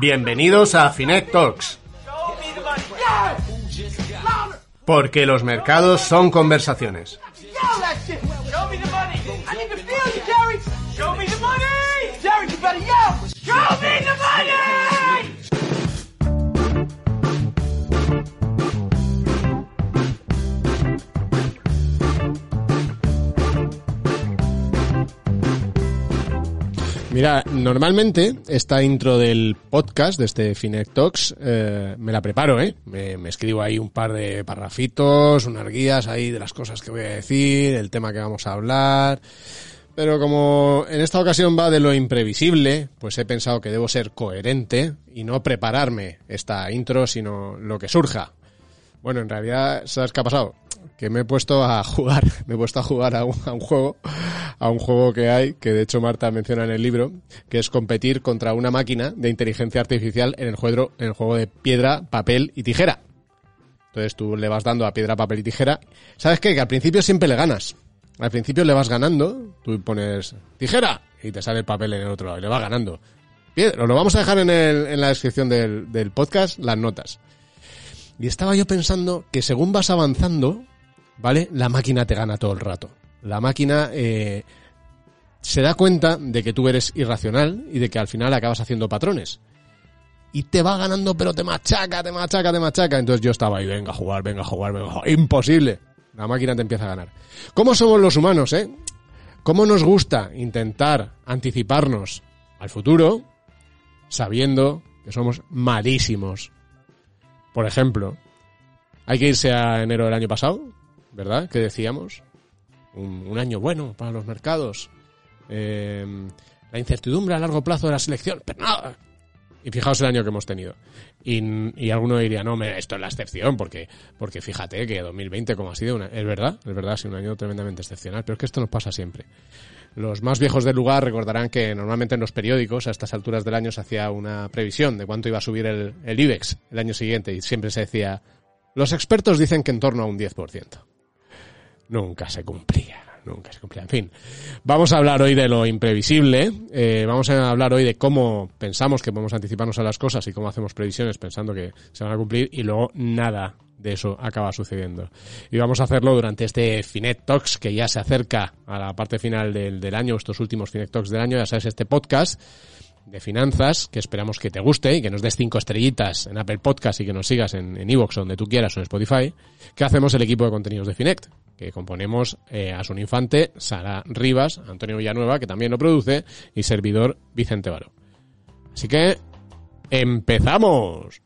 Bienvenidos a Finet Talks. Porque los mercados son conversaciones. Mira, normalmente esta intro del podcast, de este Finet Talks, eh, me la preparo, ¿eh? Me, me escribo ahí un par de parrafitos, unas guías ahí de las cosas que voy a decir, el tema que vamos a hablar. Pero como en esta ocasión va de lo imprevisible, pues he pensado que debo ser coherente y no prepararme esta intro, sino lo que surja. Bueno, en realidad, ¿sabes qué ha pasado? Que me he puesto a jugar, me he puesto a jugar a un, juego, a un juego que hay, que de hecho Marta menciona en el libro, que es competir contra una máquina de inteligencia artificial en el juego, en el juego de piedra, papel y tijera. Entonces tú le vas dando a piedra, papel y tijera. ¿Sabes qué? Que al principio siempre le ganas. Al principio le vas ganando, tú pones tijera y te sale el papel en el otro lado le vas ganando. Piedra, lo vamos a dejar en, el- en la descripción del podcast las notas. Y estaba yo pensando que según vas avanzando, ¿vale? La máquina te gana todo el rato. La máquina eh, se da cuenta de que tú eres irracional y de que al final acabas haciendo patrones. Y te va ganando, pero te machaca, te machaca, te machaca. Entonces yo estaba ahí, venga a jugar, venga a jugar, venga a jugar. Imposible. La máquina te empieza a ganar. ¿Cómo somos los humanos, eh? ¿Cómo nos gusta intentar anticiparnos al futuro sabiendo que somos malísimos? Por ejemplo, hay que irse a enero del año pasado, ¿verdad? Que decíamos. Un, un año bueno para los mercados. Eh, la incertidumbre a largo plazo de la selección. Pero nada. Y fijaos el año que hemos tenido. Y, y alguno diría, no, me- esto es la excepción, porque, porque fíjate que 2020 como ha sido, una, es verdad, es verdad, ha sido un año tremendamente excepcional, pero es que esto nos pasa siempre. Los más viejos del lugar recordarán que normalmente en los periódicos a estas alturas del año se hacía una previsión de cuánto iba a subir el, IBEX el año siguiente y siempre se decía, los expertos dicen que en torno a un 10%. Nunca se cumplía, nunca se cumplía. En fin, vamos a hablar hoy de lo imprevisible, eh, vamos a hablar hoy de cómo pensamos que podemos anticiparnos a las cosas y cómo hacemos previsiones pensando que se van a cumplir y luego nada de eso acaba sucediendo. Y vamos a hacerlo durante este Finet Talks que ya se acerca a la parte final del, del año, estos últimos Finet Talks del año, ya sabes, este podcast de finanzas, que esperamos que te guste y que nos des cinco estrellitas en Apple Podcast y que nos sigas en en iVoox, donde tú quieras, o en Spotify, que hacemos el equipo de contenidos de Finect, que componemos eh, Asun Infante, Sara Rivas, Antonio Villanueva, que también lo produce, y servidor Vicente Varo. Así que, ¡empezamos!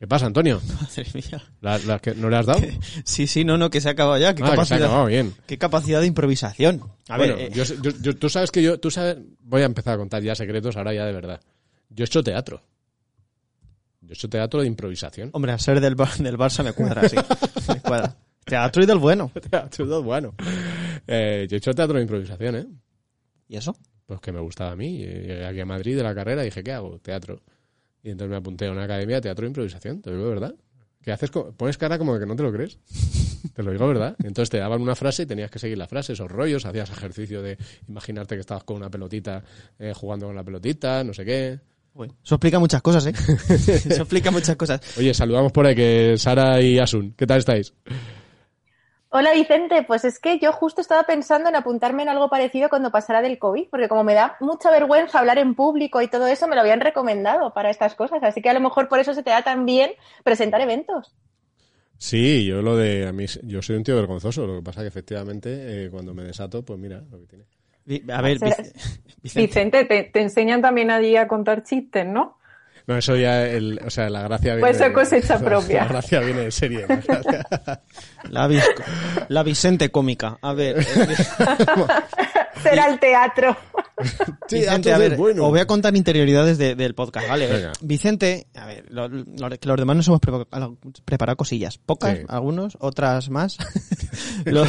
¿Qué pasa, Antonio? Madre mía. ¿La- la que ¿No le has dado? Sí, sí, no, no, que se ha acabado ya. Qué, Ah, que se ha capacidad, acabado, bien. qué capacidad de improvisación. A Bueno, ver, eh, yo, yo- yo- tú sabes que yo, tú sabes, voy a empezar a contar ya secretos ahora ya de verdad. Yo he hecho teatro. Yo he hecho teatro de improvisación. hombre, a ser del, Bar- del Barça me cuadra, sí. me cuadra. Teatro y del bueno. Teatro de- bueno. Eh, yo he hecho teatro de improvisación, ¿eh? ¿Y eso? Pues que me gustaba a mí. Llegué aquí a Madrid de la carrera y dije, ¿qué hago? Teatro. Y entonces me apunté a una academia de teatro de improvisación, te lo digo verdad. ¿Qué haces? Pones cara como que no te lo crees. Te lo digo verdad. Entonces te daban una frase y tenías que seguir la frase, esos rollos, hacías ejercicio de imaginarte que estabas con una pelotita, eh, jugando con la pelotita, no sé qué. Uy, Eso explica muchas cosas, ¿eh? Eso explica muchas cosas. Oye, saludamos por ahí que Sara y Asun, ¿qué tal estáis? Hola Vicente, pues es que yo justo estaba pensando en apuntarme en algo parecido cuando pasara del COVID, porque como me da mucha vergüenza hablar en público y todo eso, me lo habían recomendado para estas cosas, así que a lo mejor por eso se te da tan bien presentar eventos. Sí, yo lo de a mí yo soy un tío vergonzoso, lo que pasa que efectivamente eh, cuando me desato, pues mira lo que tiene. A ver. Vicente, te, te enseñan también allí a contar chistes, ¿no? No, eso ya el, o sea, la gracia viene Pues de- cosecha la- propia. La gracia viene de serie. la La, Vicente cómica. A ver. Será el teatro. Sí, Vicente, antes a ver, bueno. os voy a contar interioridades de- del podcast, ¿vale? Venga. Vicente, a ver, lo- lo- que los demás nos hemos prepa- preparado cosillas. Pocas, Sí. algunos, otras más. los,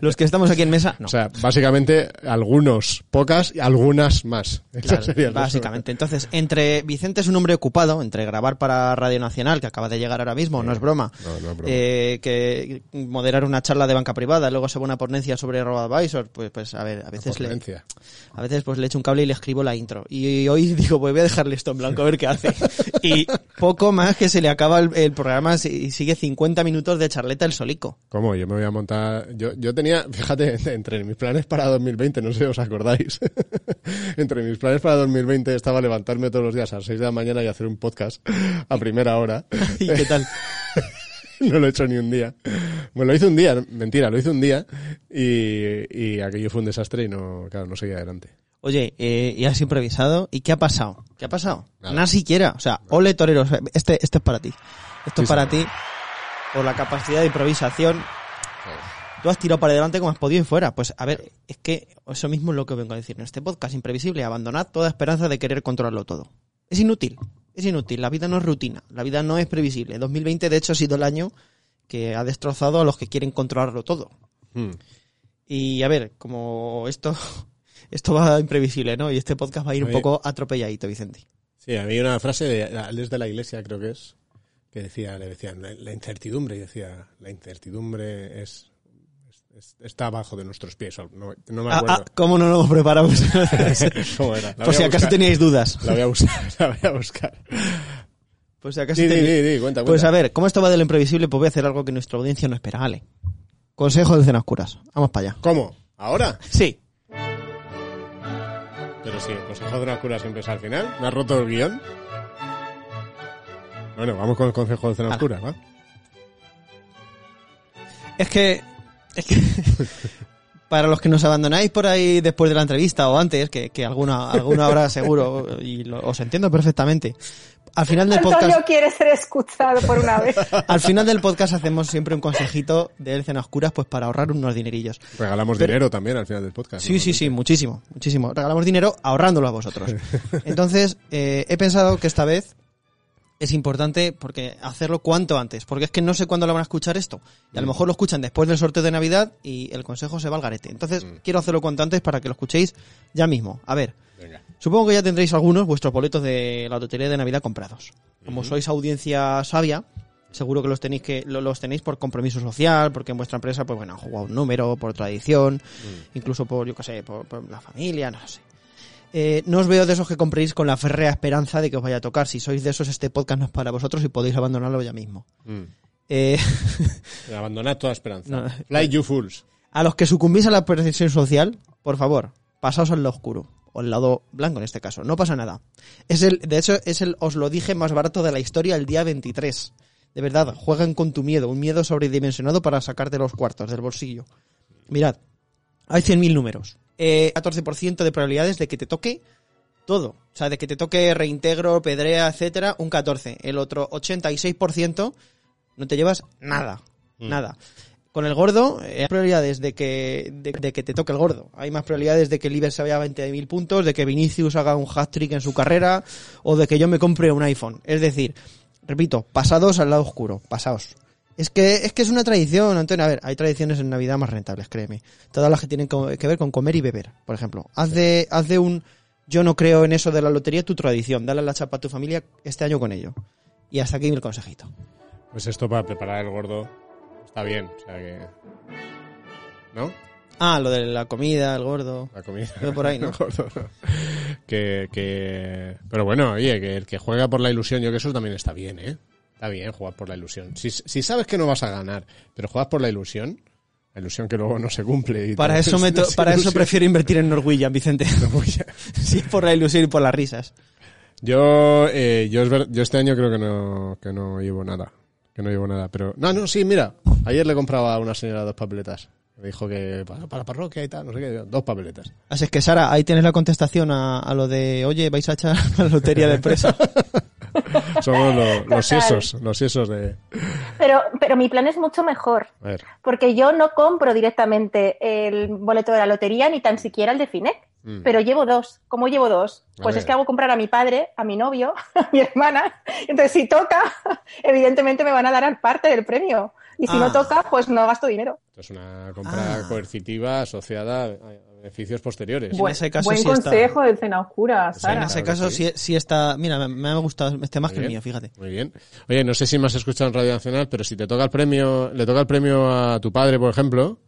los que estamos aquí en mesa, no. O sea, básicamente algunos, pocas y algunas más. Claro, básicamente. Entonces, entre Vicente es un hombre ocupado, entre grabar para Radio Nacional, que acaba de llegar ahora mismo, no es broma, No, no es broma. eh, que moderar una charla de banca privada, luego se va una ponencia sobre RoboAdvisor, pues, pues a ver, a veces le, a veces pues le echo un cable y le escribo la intro. Y hoy digo, pues voy a dejarle esto en blanco a ver qué hace. Y poco más que se le acaba el, el programa y sigue 50 minutos de charleta el solico. ¿Cómo? Yo me voy a montar. Yo, yo tenía, fíjate, entre mis planes para 2020, no sé si os acordáis. entre mis planes para 2020 estaba levantarme todos los días a las 6 de la mañana y hacer un podcast a primera hora. ¿Y qué tal? no lo he hecho ni un día. Bueno, lo hice un día, mentira, lo hice un día y, y aquello fue un desastre y no, claro, no seguía adelante. Oye, eh, y has improvisado. ¿Y qué ha pasado? ¿Qué ha pasado? Nada. Nada siquiera. O sea, ole toreros. Este, este es para ti. Esto Sí, es para ti. Por la capacidad de improvisación. Tú has tirado para adelante como has podido y fuera. Pues a ver, es que eso mismo es lo que vengo a decir. En este podcast imprevisible, abandonad toda esperanza de querer controlarlo todo. Es inútil. Es inútil. La vida no es rutina. La vida no es previsible. 2020, de hecho, ha sido el año que ha destrozado a los que quieren controlarlo todo. Hmm. Y a ver, como esto, esto va imprevisible, ¿no? Y este podcast va a ir un poco atropelladito, Vicente. Sí, había una frase de Alex de la Iglesia, creo que es, que decía, le decían, la, incertidumbre, y decía, la incertidumbre es- está abajo de nuestros pies. No, no me Ah, acuerdo. ah, ¿Cómo no nos preparamos? ¿Cómo era? Por si acaso teníais dudas. La voy a buscar, la voy a buscar. Por si acaso Sí, teníais- cuenta, Pues a ver, ¿cómo esto va de lo imprevisible? Pues voy a hacer algo que nuestra audiencia no espera. Ale. Consejo de cenas oscuras. Vamos para allá. ¿Cómo? ¿Ahora? Sí. Pero sí, el consejo de una cura siempre es al final. ¿Me has roto el guion? Bueno, vamos con el consejo de cena Ala. oscura, ¿va? Es que. Es que. Para los que nos abandonáis por ahí después de la entrevista o antes, que, que alguna, alguna habrá seguro, y lo- os entiendo perfectamente. Al final del Antonio podcast, quiere ser escuchado por una vez. al final del podcast hacemos siempre un consejito de Cena Oscuras, pues para ahorrar unos dinerillos. Regalamos Pero- dinero también al final del podcast. Sí, ¿no? sí, sí, muchísimo, muchísimo. Regalamos dinero ahorrándolo a vosotros. Entonces, eh, he pensado que esta vez es importante porque hacerlo cuanto antes, porque es que no sé cuándo lo van a escuchar esto. Y a lo mejor lo escuchan después del sorteo de Navidad y el consejo se va al garete. Entonces, quiero hacerlo cuanto antes para que lo escuchéis ya mismo. A ver, Venga. supongo que ya tendréis algunos vuestros boletos de la lotería de Navidad comprados. Como sois audiencia sabia, seguro que los tenéis que lo- los tenéis por compromiso social, porque en vuestra empresa pues bueno, han jugado un número, por tradición, incluso por yo qué sé, por, por la familia, no lo sé. Eh, no os veo de esos que compréis con la férrea esperanza de que os vaya a tocar. Si sois de esos, este podcast no es para vosotros y podéis abandonarlo ya mismo. Mm. Eh, Abandonad toda esperanza. No. Fly you fools. a los que sucumbís a la presión social, por favor, pasaos al lado oscuro. O al lado blanco en este caso. No pasa nada. Es el, de hecho, es el, os lo dije, más barato de la historia el día 23. De verdad, jueguen con tu miedo. Un miedo sobredimensionado para sacarte los cuartos del bolsillo. Mirad, hay 100.000 números. Eh, 14% de probabilidades de que te toque todo. O sea, de que te toque reintegro, pedrea, etcétera, un 14. El otro 86% no te llevas nada. Nada. Con el gordo, eh, hay probabilidades de que, de, de que te toque el gordo. Hay más probabilidades de que el Iber se vaya a 20.000 puntos, de que Vinicius haga un hat-trick en su carrera, o de que yo me compre un iPhone. Es decir, repito, pasados al lado oscuro, pasaos. Es que, es que es una tradición, Antonio. A ver, hay tradiciones en Navidad más rentables, créeme. Todas las que tienen que ver con comer y beber, por ejemplo. Haz de, haz de un yo no creo en eso de la lotería tu tradición. Dale la chapa a tu familia este año con ello. Y hasta aquí mi consejito. Pues esto para preparar el gordo está bien. O sea que. ¿No? Ah, lo de la comida, el gordo. La comida. Pero por ahí, ¿no? Gordo, no. que, que. Pero bueno, oye, que el que juega por la ilusión, yo que eso también está bien, ¿eh? Está bien jugar por la ilusión. Si, si sabes que no vas a ganar, pero juegas por la ilusión, la ilusión que luego no se cumple. y Para eso, me para eso prefiero invertir en Norwegian, Vicente. sí, es por la ilusión y por las risas. Yo, eh, yo, este año creo que no, que no llevo nada. Que no llevo nada. Pero, no, no, sí, mira. Ayer le compraba a una señora dos papeletas. Me dijo que para, para la parroquia y tal, no sé qué. Dos papeletas. Así es que, Sara, ahí tienes la contestación a, a lo de, oye, vais a echar la lotería de empresa. Somos lo- los siesos, los siesos de, Pero, pero mi plan es mucho mejor. Porque yo no compro directamente el boleto de la lotería ni tan siquiera el de Finec. Mm. Pero llevo dos. ¿Cómo llevo dos? Pues es que hago comprar a mi padre, a mi novio, a mi hermana. Entonces, si toca, evidentemente me van a dar parte del premio. Y si Ah. no toca, pues no gasto dinero. Es una compra Ah. coercitiva asociada a beneficios posteriores. En ese caso buen sí está. consejo del Cena Oscura, Sara. En ese Claro caso sí. sí, sí está. Mira, me, me ha gustado este más Muy que el bien. mío, fíjate. Muy bien. Oye, no sé si me has escuchado en Radio Nacional, pero si te toca el premio, le toca el premio a tu padre, por ejemplo,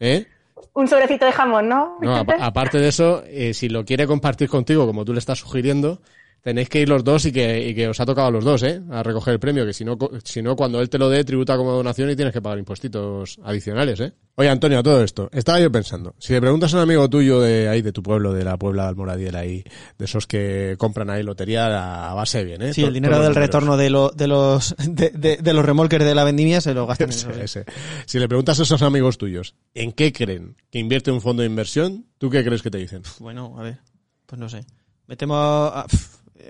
¿eh? Un sobrecito de jamón, ¿no? No, apa- aparte de eso, eh, si lo quiere compartir contigo, como tú le estás sugiriendo, tenéis que ir los dos y que, y que os ha tocado a los dos, ¿eh? A recoger el premio, que si no, co- si no, cuando él te lo dé, tributa como donación y tienes que pagar impuestitos adicionales, ¿eh? Oye, Antonio, a todo esto, estaba yo pensando, si le preguntas a un amigo tuyo de ahí, de tu pueblo, de la Puebla de Almoradiel ahí, de esos que compran ahí lotería a base bien, ¿eh? Sí, To- el dinero del retorno de, lo- de los de, de- de los remolques de la vendimia se lo gastan en eso. Ese, ese. Si le preguntas a esos amigos tuyos, ¿en qué creen que invierte un fondo de inversión? ¿Tú qué crees que te dicen? Bueno, a ver, pues no sé. Me temo. a- eh,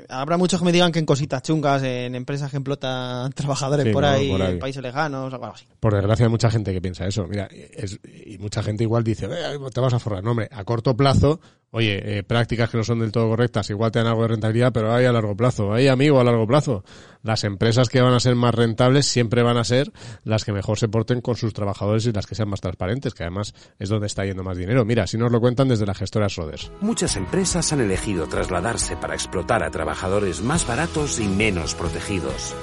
habrá muchos que me digan que en cositas chungas, en empresas que explotan trabajadores Sí, por, no, ahí, por ahí. en países lejanos, algo así. Por desgracia hay mucha gente que piensa eso. Mira, es- y mucha gente igual dice, "Eh, te vas a forrar. No, hombre, a corto plazo, oye, eh, prácticas que no son del todo correctas, igual te dan algo de rentabilidad, pero hay a largo plazo. Hay amigo a largo plazo. Las empresas que van a ser más rentables siempre van a ser las que mejor se porten con sus trabajadores y las que sean más transparentes, que además es donde está yendo más dinero. Mira, si nos lo cuentan desde la gestora Soders. Muchas empresas han elegido trasladarse para explotar a trabajadores más baratos y menos protegidos.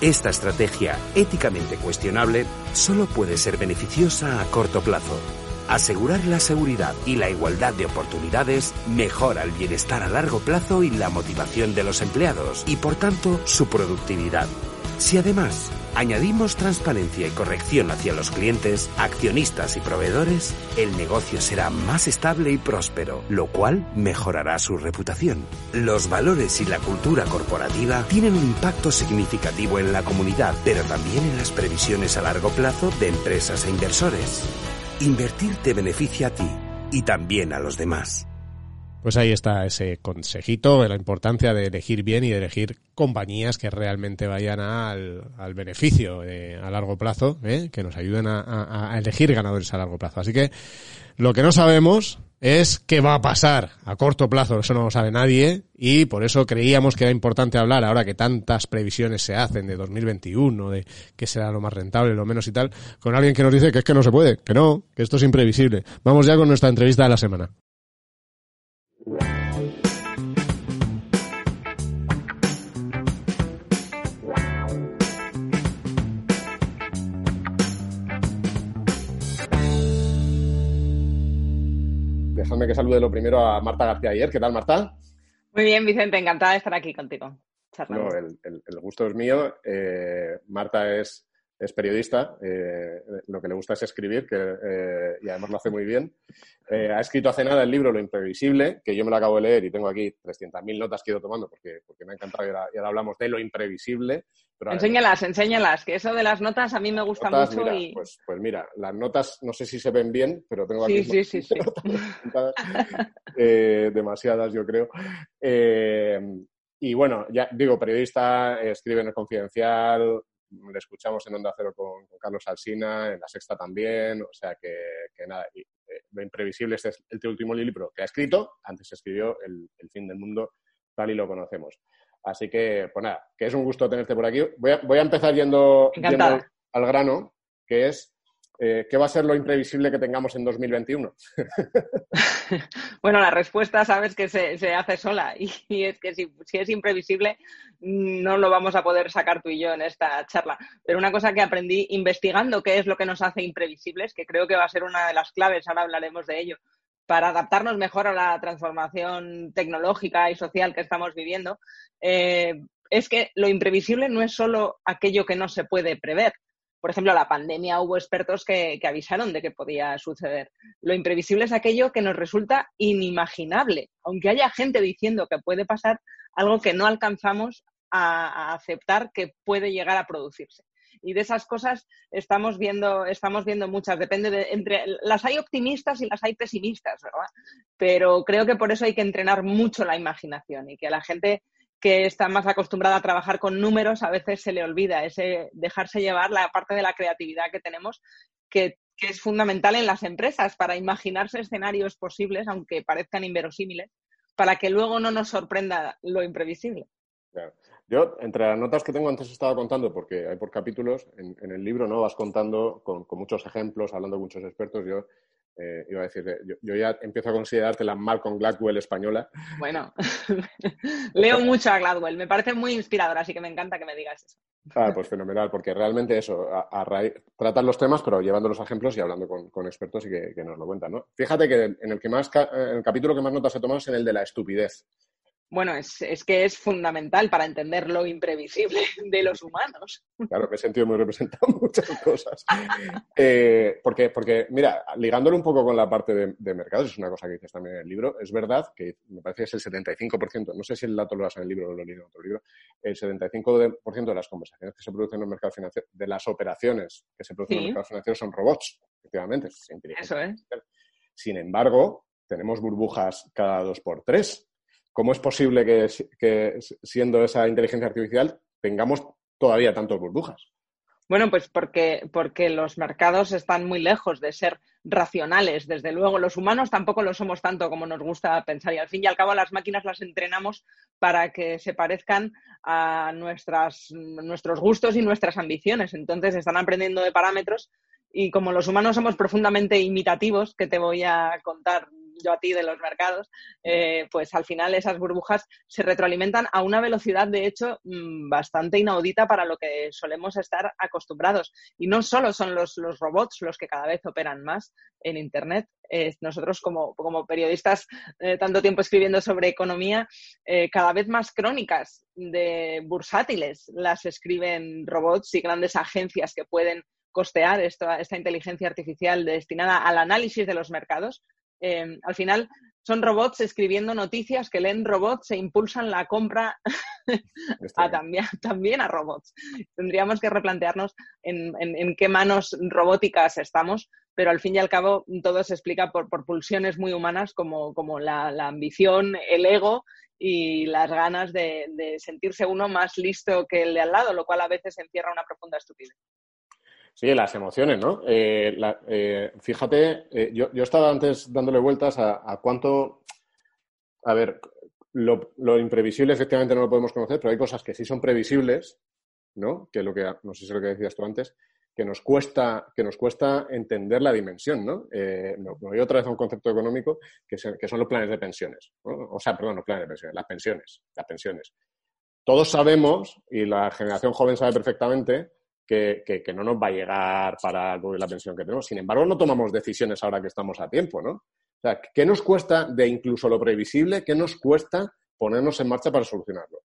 Esta estrategia, éticamente cuestionable, solo puede ser beneficiosa a corto plazo. Asegurar la seguridad y la igualdad de oportunidades mejora el bienestar a largo plazo y la motivación de los empleados y por tanto su productividad. Si además añadimos transparencia y corrección hacia los clientes, accionistas y proveedores, el negocio será más estable y próspero, lo cual mejorará su reputación. Los valores y la cultura corporativa tienen un impacto significativo en la comunidad, pero también en las previsiones a largo plazo de empresas e inversores. Invertir te beneficia a ti y también a los demás. Pues ahí está ese consejito de la importancia de elegir bien y de elegir compañías que realmente vayan al, al beneficio eh, a largo plazo, ¿eh? que nos ayuden a, a- a elegir ganadores a largo plazo. Así que lo que no sabemos es qué va a pasar a corto plazo, eso no lo sabe nadie y por eso creíamos que era importante hablar ahora que tantas previsiones se hacen de 2021, de qué será lo más rentable, lo menos y tal, con alguien que nos dice que es que no se puede, que no, que esto es imprevisible. Vamos ya con nuestra entrevista de la semana. Dejadme que salude lo primero a Marta García ayer. ¿Qué tal, Marta? Muy bien, Vicente, encantada de estar aquí contigo. No, el, el- el gusto es mío. Eh, Marta es, es periodista, eh, lo que le gusta es escribir que, eh, y además lo hace muy bien. Eh, ha escrito hace nada el libro Lo Imprevisible, que yo me lo acabo de leer y tengo aquí 300.000 notas que he ido tomando porque, porque me ha encantado y ahora, y ahora hablamos de lo imprevisible. Pero Enséñalas, enséñalas, que eso de las notas a mí me gusta notas, mucho mira, y... pues, pues mira, las notas no sé si se ven bien, pero tengo aquí sí, sí, sí. demasiadas, yo creo. Eh, y bueno, ya digo, periodista, escribe en el Confidencial, le escuchamos en Onda Cero con, con Carlos Alsina, en La Sexta también, o sea que, que nada, y, eh, lo imprevisible este es el último libro que ha escrito, antes escribió el, el fin del mundo tal y lo conocemos. Así que, pues nada, que es un gusto tenerte por aquí. Voy a, voy a empezar yendo, yendo al grano, que es, eh, ¿qué va a ser lo imprevisible que tengamos en 2021? Bueno, la respuesta sabes que se, se hace sola y, es que si, si es imprevisible no lo vamos a poder sacar tú y yo en esta charla. Pero una cosa que aprendí investigando qué es lo que nos hace imprevisibles, que creo que va a ser una de las claves, ahora hablaremos de ello, para adaptarnos mejor a la transformación tecnológica y social que estamos viviendo, eh, es que lo imprevisible no es solo aquello que no se puede prever. Por ejemplo, la pandemia hubo expertos que, avisaron de que podía suceder. Lo imprevisible es aquello que nos resulta inimaginable, aunque haya gente diciendo que puede pasar, algo que no alcanzamos a, a aceptar que puede llegar a producirse. Y de esas cosas estamos viendo, estamos viendo muchas. Depende de entre las hay optimistas y las hay pesimistas, ¿verdad? Pero creo que por eso hay que entrenar mucho la imaginación y que la gente que está más acostumbrada a trabajar con números, a veces se le olvida ese dejarse llevar la parte de la creatividad que tenemos, que, que es fundamental en las empresas para imaginarse escenarios posibles, aunque parezcan inverosímiles, para que luego no nos sorprenda lo imprevisible. Claro. Yo, entre las notas que tengo antes estaba contando, porque hay por capítulos, en, en el libro no vas contando con, con, muchos ejemplos, hablando con muchos expertos. Yo eh, iba a decir, yo, yo, ya empiezo a considerarte la Malcolm Gladwell española. Bueno, leo mucho a Gladwell, me parece muy inspirador, así que me encanta que me digas eso. Ah, pues fenomenal, porque realmente eso, a, a raíz, tratan los temas, pero llevando los ejemplos y hablando con, con expertos y que, que, nos lo cuentan, ¿no? Fíjate que en el, que más, en el capítulo que más notas he tomado es en el de la estupidez. Bueno, es, es, que es fundamental para entender lo imprevisible de los humanos. Claro, me he sentido muy representado en muchas cosas. Eh, porque, porque, mira, ligándolo un poco con la parte de, de, mercados, es una cosa que dices también en el libro, es verdad que me parece que es el 75%, no sé si el dato lo vas en el libro o lo he leído en otro libro, el 75% de las conversaciones que se producen en los mercados financieros, de las operaciones que se producen sí. en los mercados financieros son robots, efectivamente. Es Eso es. Sin embargo, tenemos burbujas cada dos por tres. ¿Cómo es posible que, siendo esa inteligencia artificial tengamos todavía tantas burbujas? Bueno, pues porque, porque los mercados están muy lejos de ser racionales, desde luego. Los humanos tampoco lo somos tanto como nos gusta pensar y al fin y al cabo las máquinas las entrenamos para que se parezcan a nuestras, nuestros gustos y nuestras ambiciones. Entonces están aprendiendo de parámetros y como los humanos somos profundamente imitativos, que te voy a contar yo a ti de los mercados, eh, pues al final esas burbujas se retroalimentan a una velocidad, de hecho, mmm, bastante inaudita para lo que solemos estar acostumbrados. Y no solo son los, los robots los que cada vez operan más en Internet. Nosotros como, como periodistas, eh, tanto tiempo escribiendo sobre economía, eh, cada vez más crónicas de bursátiles las escriben robots y grandes agencias que pueden costear esta inteligencia artificial destinada al análisis de los mercados, eh, al final son robots escribiendo noticias que leen robots e impulsan la compra a también, también, a robots. Tendríamos que replantearnos en, en, en, qué manos robóticas estamos, pero al fin y al cabo todo se explica por, por pulsiones muy humanas como, como la, la, ambición, el ego y las ganas de, de sentirse uno más listo que el de al lado, lo cual a veces encierra una profunda estupidez. Sí, las emociones, ¿no? Eh, la, eh, fíjate, eh, yo, yo, estaba antes dándole vueltas a, a cuánto. A ver, lo, lo, imprevisible efectivamente no lo podemos conocer, pero hay cosas que sí son previsibles, ¿no? Que lo que, no sé si es lo que decías tú antes, que nos cuesta, que nos cuesta entender la dimensión, ¿no? Eh, me voy otra vez a un concepto económico que, se, que son los planes de pensiones. O sea, perdón, los planes de pensiones, las pensiones, las pensiones. Todos sabemos, y la generación joven sabe perfectamente, que, que, no nos va a llegar para la pensión que tenemos. Sin embargo, no tomamos decisiones ahora que estamos a tiempo, ¿no? O sea, ¿qué nos cuesta de incluso lo previsible? ¿Qué nos cuesta ponernos en marcha para solucionarlo?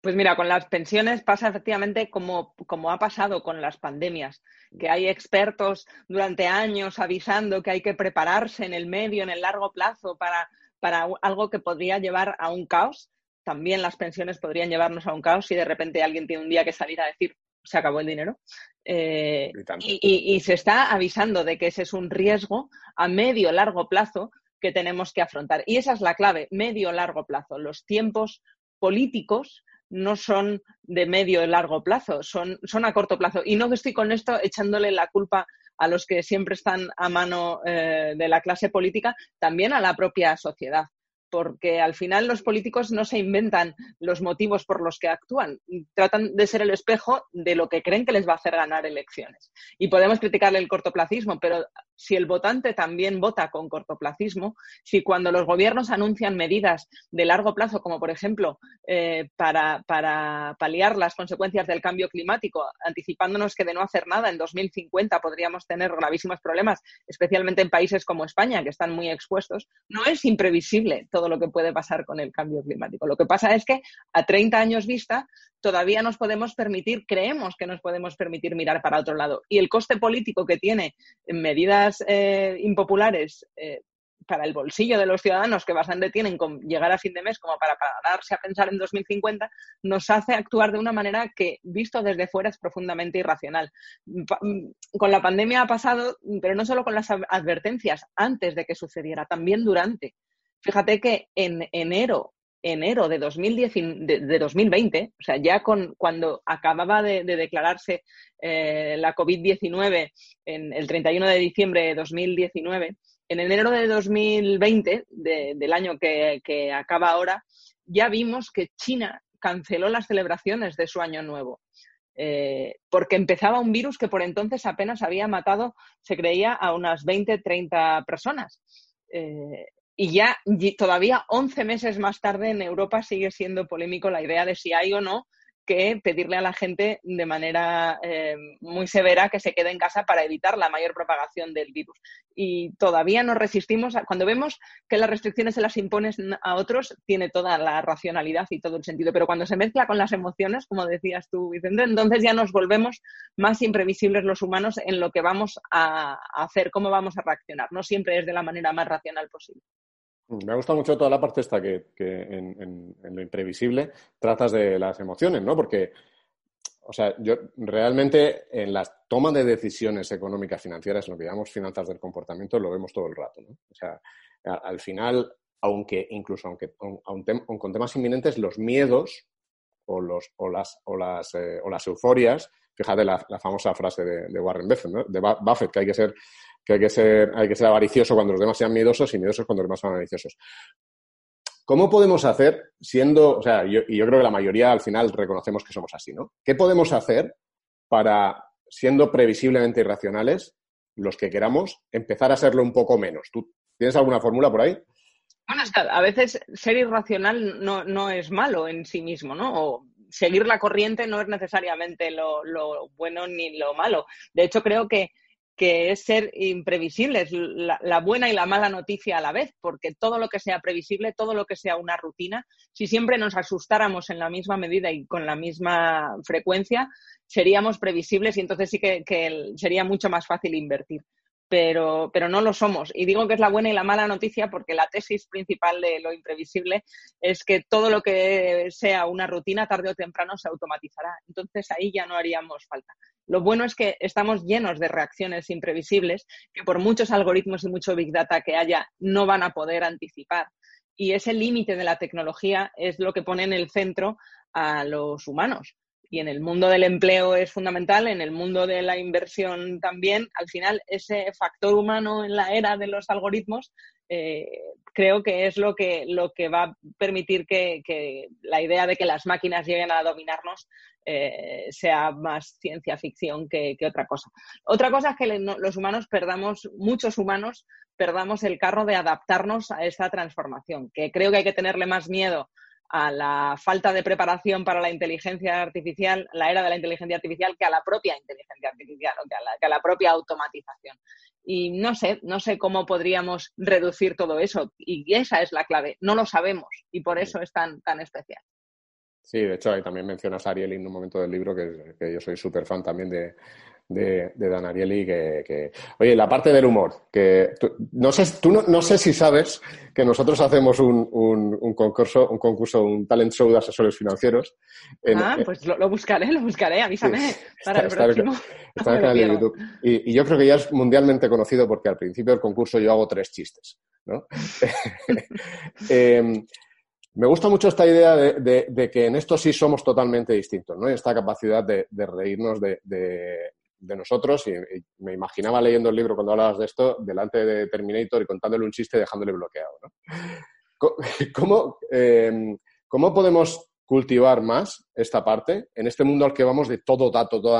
Pues mira, con las pensiones pasa efectivamente como, como ha pasado con las pandemias, que hay expertos durante años avisando que hay que prepararse en el medio, en el largo plazo para, para algo que podría llevar a un caos. También las pensiones podrían llevarnos a un caos si de repente alguien tiene un día que salir a decir se acabó el dinero. Eh, y, y, y, se está avisando de que ese es un riesgo a medio largo plazo que tenemos que afrontar. Y esa es la clave, medio largo plazo. Los tiempos políticos no son de medio y largo plazo, son, son a corto plazo. Y no estoy con esto echándole la culpa a los que siempre están a mano eh, de la clase política, también a la propia sociedad porque al final los políticos no se inventan los motivos por los que actúan, tratan de ser el espejo de lo que creen que les va a hacer ganar elecciones. Y podemos criticarle el cortoplacismo, pero si el votante también vota con cortoplacismo, si cuando los gobiernos anuncian medidas de largo plazo, como por ejemplo eh, para, para, paliar las consecuencias del cambio climático, anticipándonos que de no hacer nada en 2050 podríamos tener gravísimos problemas, especialmente en países como España, que están muy expuestos, no es imprevisible todo lo que puede pasar con el cambio climático. Lo que pasa es que a 30 años vista todavía nos podemos permitir, creemos que nos podemos permitir mirar para otro lado. Y el coste político que tiene en medidas eh, impopulares eh, para el bolsillo de los ciudadanos que bastante tienen con llegar a fin de mes como para pararse a pensar en 2050, nos hace actuar de una manera que, visto desde fuera, es profundamente irracional. Con la pandemia ha pasado, pero no solo con las advertencias antes de que sucediera, también durante. Fíjate que en enero enero de, 2010, de, de 2020, o sea, ya con, cuando acababa de, de declararse eh, la COVID-19 en el 31 de diciembre de 2019, en enero de 2020, de- del año que, que acaba ahora, ya vimos que China canceló las celebraciones de su año nuevo. eh, porque empezaba un virus que por entonces apenas había matado, se creía, a unas 20, 30 personas. Eh, y ya todavía 11 meses más tarde en Europa sigue siendo polémico la idea de si hay o no que pedirle a la gente de manera eh, muy severa que se quede en casa para evitar la mayor propagación del virus. Y todavía nos resistimos, a- cuando vemos que las restricciones se las impones a otros, tiene toda la racionalidad y todo el sentido. Pero cuando se mezcla con las emociones, como decías tú, Vicente, entonces ya nos volvemos más imprevisibles los humanos en lo que vamos a hacer, cómo vamos a reaccionar. No siempre es de la manera más racional posible. Me gusta mucho toda la parte esta que, en, lo imprevisible tratas de las emociones, ¿no? Porque, o sea, yo realmente en la toma de decisiones económicas financieras, en lo que llamamos finanzas del comportamiento, lo vemos todo el rato, ¿no? O sea, al final, aunque incluso aunque con temas inminentes, los miedos o, los, o, las, o, las, eh, o las euforias, fíjate la, la famosa frase de, Warren Buffett, ¿no? de que hay que ser que hay que ser, hay que ser avaricioso cuando los demás sean miedosos y miedosos cuando los demás sean avariciosos. ¿Cómo podemos hacer siendo, o sea, yo, y yo creo que la mayoría al final reconocemos que somos así, ¿no? ¿Qué podemos hacer para, siendo previsiblemente irracionales, los que queramos, empezar a serlo un poco menos? ¿Tú tienes alguna fórmula por ahí? Bueno, a veces ser irracional no, no es malo en sí mismo, ¿no? Seguir la corriente no es necesariamente lo, bueno ni lo malo. De hecho, creo que, que es ser imprevisible, es la, la buena y la mala noticia a la vez, porque todo lo que sea previsible, todo lo que sea una rutina, si siempre nos asustáramos en la misma medida y con la misma frecuencia, seríamos previsibles y entonces sí que, sería mucho más fácil invertir pero, pero no lo somos. Y digo que es la buena y la mala noticia porque la tesis principal de lo imprevisible es que todo lo que sea una rutina tarde o temprano se automatizará. Entonces ahí ya no haríamos falta. Lo bueno es que estamos llenos de reacciones imprevisibles que por muchos algoritmos y mucho big data que haya no van a poder anticipar. Y ese límite de la tecnología es lo que pone en el centro a los humanos y en el mundo del empleo es fundamental, en el mundo de la inversión también. Al final, ese factor humano en la era de los algoritmos eh, creo que es lo que, lo que va a permitir que, la idea de que las máquinas lleguen a dominarnos eh, sea más ciencia ficción que, otra cosa. Otra cosa es que los humanos perdamos, muchos humanos perdamos el carro de adaptarnos a esta transformación, que creo que hay que tenerle más miedo a la falta de preparación para la inteligencia artificial, la era de la inteligencia artificial, que a la propia inteligencia artificial o que a la, propia automatización. Y no sé, no sé cómo podríamos reducir todo eso. Y esa es la clave. No lo sabemos y por eso es tan, tan especial. Sí, de hecho, ahí también mencionas a Ariely en un momento del libro, que, que yo soy súper fan también de, de, de Dan Ariely, que, que- Oye, la parte del humor, que tú, no, sé, tú no, no sé si sabes que nosotros hacemos un, un, un concurso, un concurso, un talent show de asesores financieros. en- ah, pues lo, lo buscaré, lo buscaré. Avísame Sí, para el está- está- próximo. Está No en el canal de. YouTube. Y, y yo creo que ya es mundialmente conocido porque al principio del concurso yo hago tres chistes. ¿no? Em, me gusta mucho esta idea de, de- de que en esto sí somos totalmente distintos, ¿no? Y esta capacidad de, de reírnos de, de- nosotros. Y, me imaginaba leyendo el libro cuando hablabas de esto, delante de Terminator y contándole un chiste dejándole bloqueado, ¿no? ¿Cómo, em, ¿Cómo podemos cultivar más esta parte en este mundo al que vamos de todo dato, toda,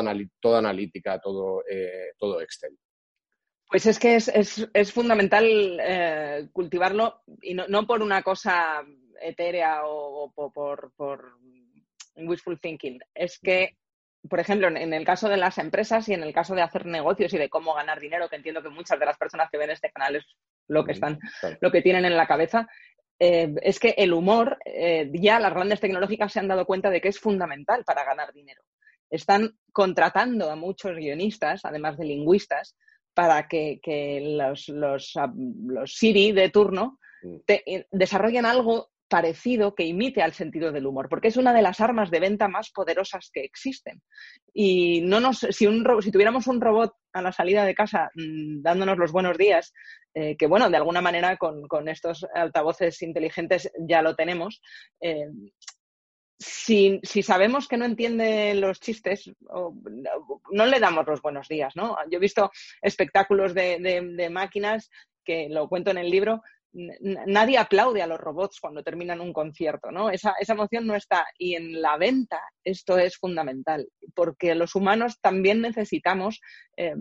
analítica, todo, eh, todo Excel? Pues es que es, es- es fundamental eh, cultivarlo y no, no por una cosa etérea o, o po- por, por wishful thinking. Es que, por ejemplo, en, el caso de las empresas y en el caso de hacer negocios y de cómo ganar dinero, que entiendo que muchas de las personas que ven este canal es lo que están, Claro. lo que tienen en la cabeza, eh, es que el humor, eh, ya las grandes tecnológicas se han dado cuenta de que es fundamental para ganar dinero. Están contratando a muchos guionistas, además de lingüistas, para que, que los, los, ah, los Siri de turno Mm. te- eh, desarrollen algo parecido que imite al sentido del humor, porque es una de las armas de venta más poderosas que existen. Y no nos, si, un, si tuviéramos un robot a la salida de casa mmm, dándonos los buenos días, eh, que bueno, de alguna manera con, estos altavoces inteligentes ya lo tenemos, eh, si, sabemos que no entiende los chistes, no le damos los buenos días, ¿no? Yo he visto espectáculos de máquinas que lo cuento en el libro, nadie aplaude a los robots cuando terminan un concierto, ¿no? Esa, esa, emoción no está. Y en la venta esto es fundamental, porque los humanos también necesitamos eh,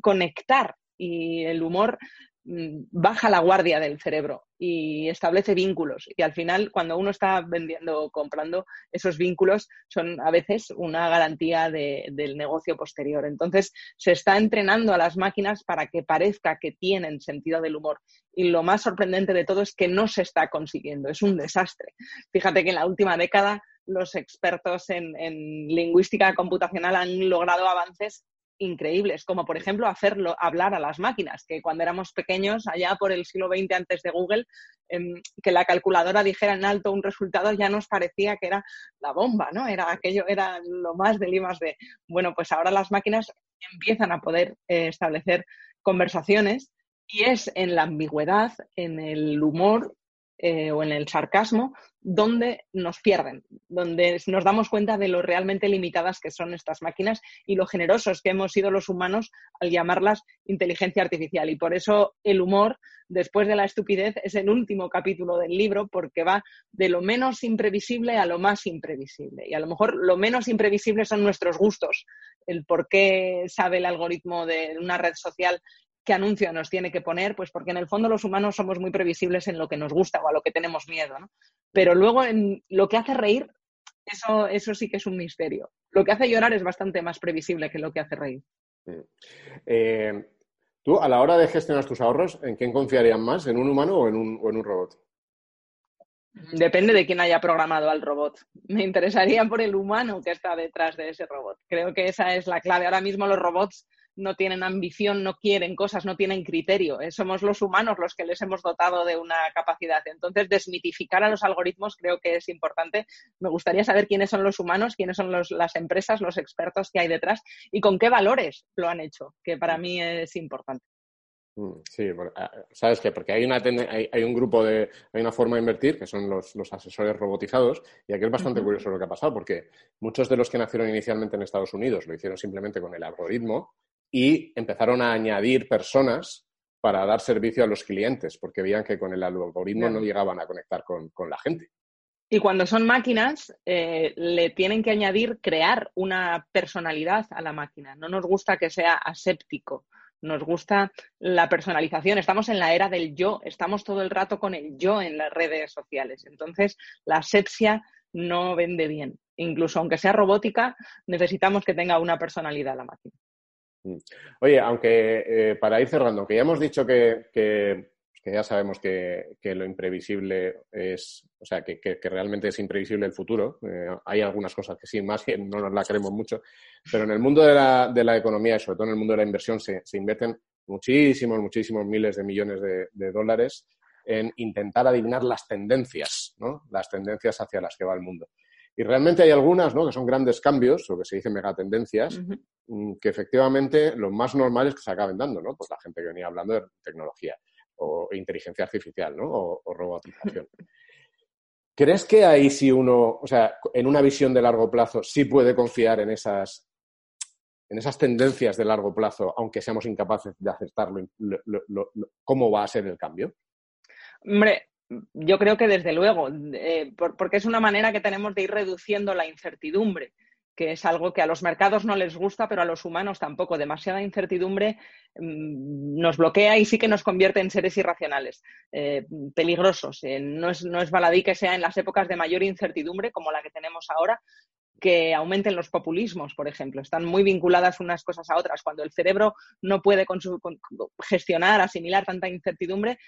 conectar y el humor Mm, baja la guardia del cerebro y establece vínculos. Y al final, cuando uno está vendiendo o comprando, esos vínculos son a veces una garantía de, del negocio posterior. Entonces, se está entrenando a las máquinas para que parezca que tienen sentido del humor. Y lo más sorprendente de todo es que no se está consiguiendo. Es un desastre. Fíjate que en la última década los expertos en, en lingüística computacional han logrado avances increíbles, como por ejemplo hacerlo hablar a las máquinas, que cuando éramos pequeños, allá por el siglo XX antes de Google, eh, que la calculadora dijera en alto un resultado ya nos parecía que era la bomba, ¿no? Era aquello, era lo más del I más de. Bueno, pues ahora las máquinas empiezan a poder eh, establecer conversaciones y es en la ambigüedad, en el humor eh, o en el sarcasmo donde nos pierden, donde nos damos cuenta de lo realmente limitadas que son estas máquinas y lo generosos que hemos sido los humanos al llamarlas inteligencia artificial. Y por eso el humor, después de la estupidez, es el último capítulo del libro porque va de lo menos imprevisible a lo más imprevisible. Y a lo mejor lo menos imprevisible son nuestros gustos, el por qué sabe el algoritmo de una red social qué anuncio nos tiene que poner, pues porque en el fondo los humanos somos muy previsibles en lo que nos gusta o a lo que tenemos miedo, ¿no? Pero luego en lo que hace reír, eso, eso sí que es un misterio. Lo que hace llorar es bastante más previsible que lo que hace reír. Eh, Tú, a la hora de gestionar tus ahorros, ¿en quién confiarías más? ¿En un humano o en un, o en un robot? Depende de quién haya programado al robot. Me interesaría por el humano que está detrás de ese robot. Creo que esa es la clave. Ahora mismo los robots no tienen ambición, no quieren cosas, no tienen criterio. Eh, somos los humanos los que les hemos dotado de una capacidad. Entonces, desmitificar a los algoritmos creo que es importante. Me gustaría saber quiénes son los humanos, quiénes son los, las empresas, los expertos que hay detrás y con qué valores lo han hecho, que para mí es importante. Mm, sí, ah, sabes que porque hay una hay, hay, un grupo de hay una forma de invertir que son los, los asesores robotizados y aquí es bastante uh -huh. curioso lo que ha pasado porque muchos de los que nacieron inicialmente en Estados Unidos lo hicieron simplemente con el algoritmo y empezaron a añadir personas para dar servicio a los clientes, porque veían que con el algoritmo no llegaban a conectar con, con la gente. Y cuando son máquinas, eh, le tienen que añadir, crear una personalidad a la máquina. No nos gusta que sea aséptico, nos gusta la personalización. Estamos en la era del yo, estamos todo el rato con el yo en las redes sociales. Entonces, la asepsia no vende bien. Incluso aunque sea robótica, necesitamos que tenga una personalidad la máquina. Oye, aunque eh, para ir cerrando, aunque ya hemos dicho que, que, que ya sabemos que, que, lo imprevisible es, o sea, que, realmente es imprevisible el futuro, eh, hay algunas cosas que sí, más bien no nos la creemos mucho, pero en el mundo de la, de la economía y sobre todo en el mundo de la inversión se, se invierten muchísimos, muchísimos miles de millones de, de, dólares en intentar adivinar las tendencias, ¿no? Las tendencias hacia las que va el mundo. Y realmente hay algunas, ¿no? Que son grandes cambios, lo que se dice megatendencias, uh -huh. que efectivamente lo más normal es que se acaben dando, ¿no? Pues la gente que venía hablando de tecnología o inteligencia artificial, ¿no? O, o robotización. ¿Crees que ahí sí uno, o sea, en una visión de largo plazo, sí puede confiar en esas, en esas tendencias de largo plazo, aunque seamos incapaces de aceptarlo, lo, lo, lo, cómo va a ser el cambio? Hombre, yo creo que desde luego, eh, por, porque es una manera que tenemos de ir reduciendo la incertidumbre, que es algo que a los mercados no les gusta, pero a los humanos tampoco. Demasiada incertidumbre mmm, nos bloquea y sí que nos convierte en seres irracionales, eh, peligrosos. Eh, no, es, no es baladí que sea en las épocas de mayor incertidumbre, como la que tenemos ahora, que aumenten los populismos, por ejemplo. Están muy vinculadas unas cosas a otras. Cuando el cerebro no puede con su- con- gestionar, asimilar tanta incertidumbre,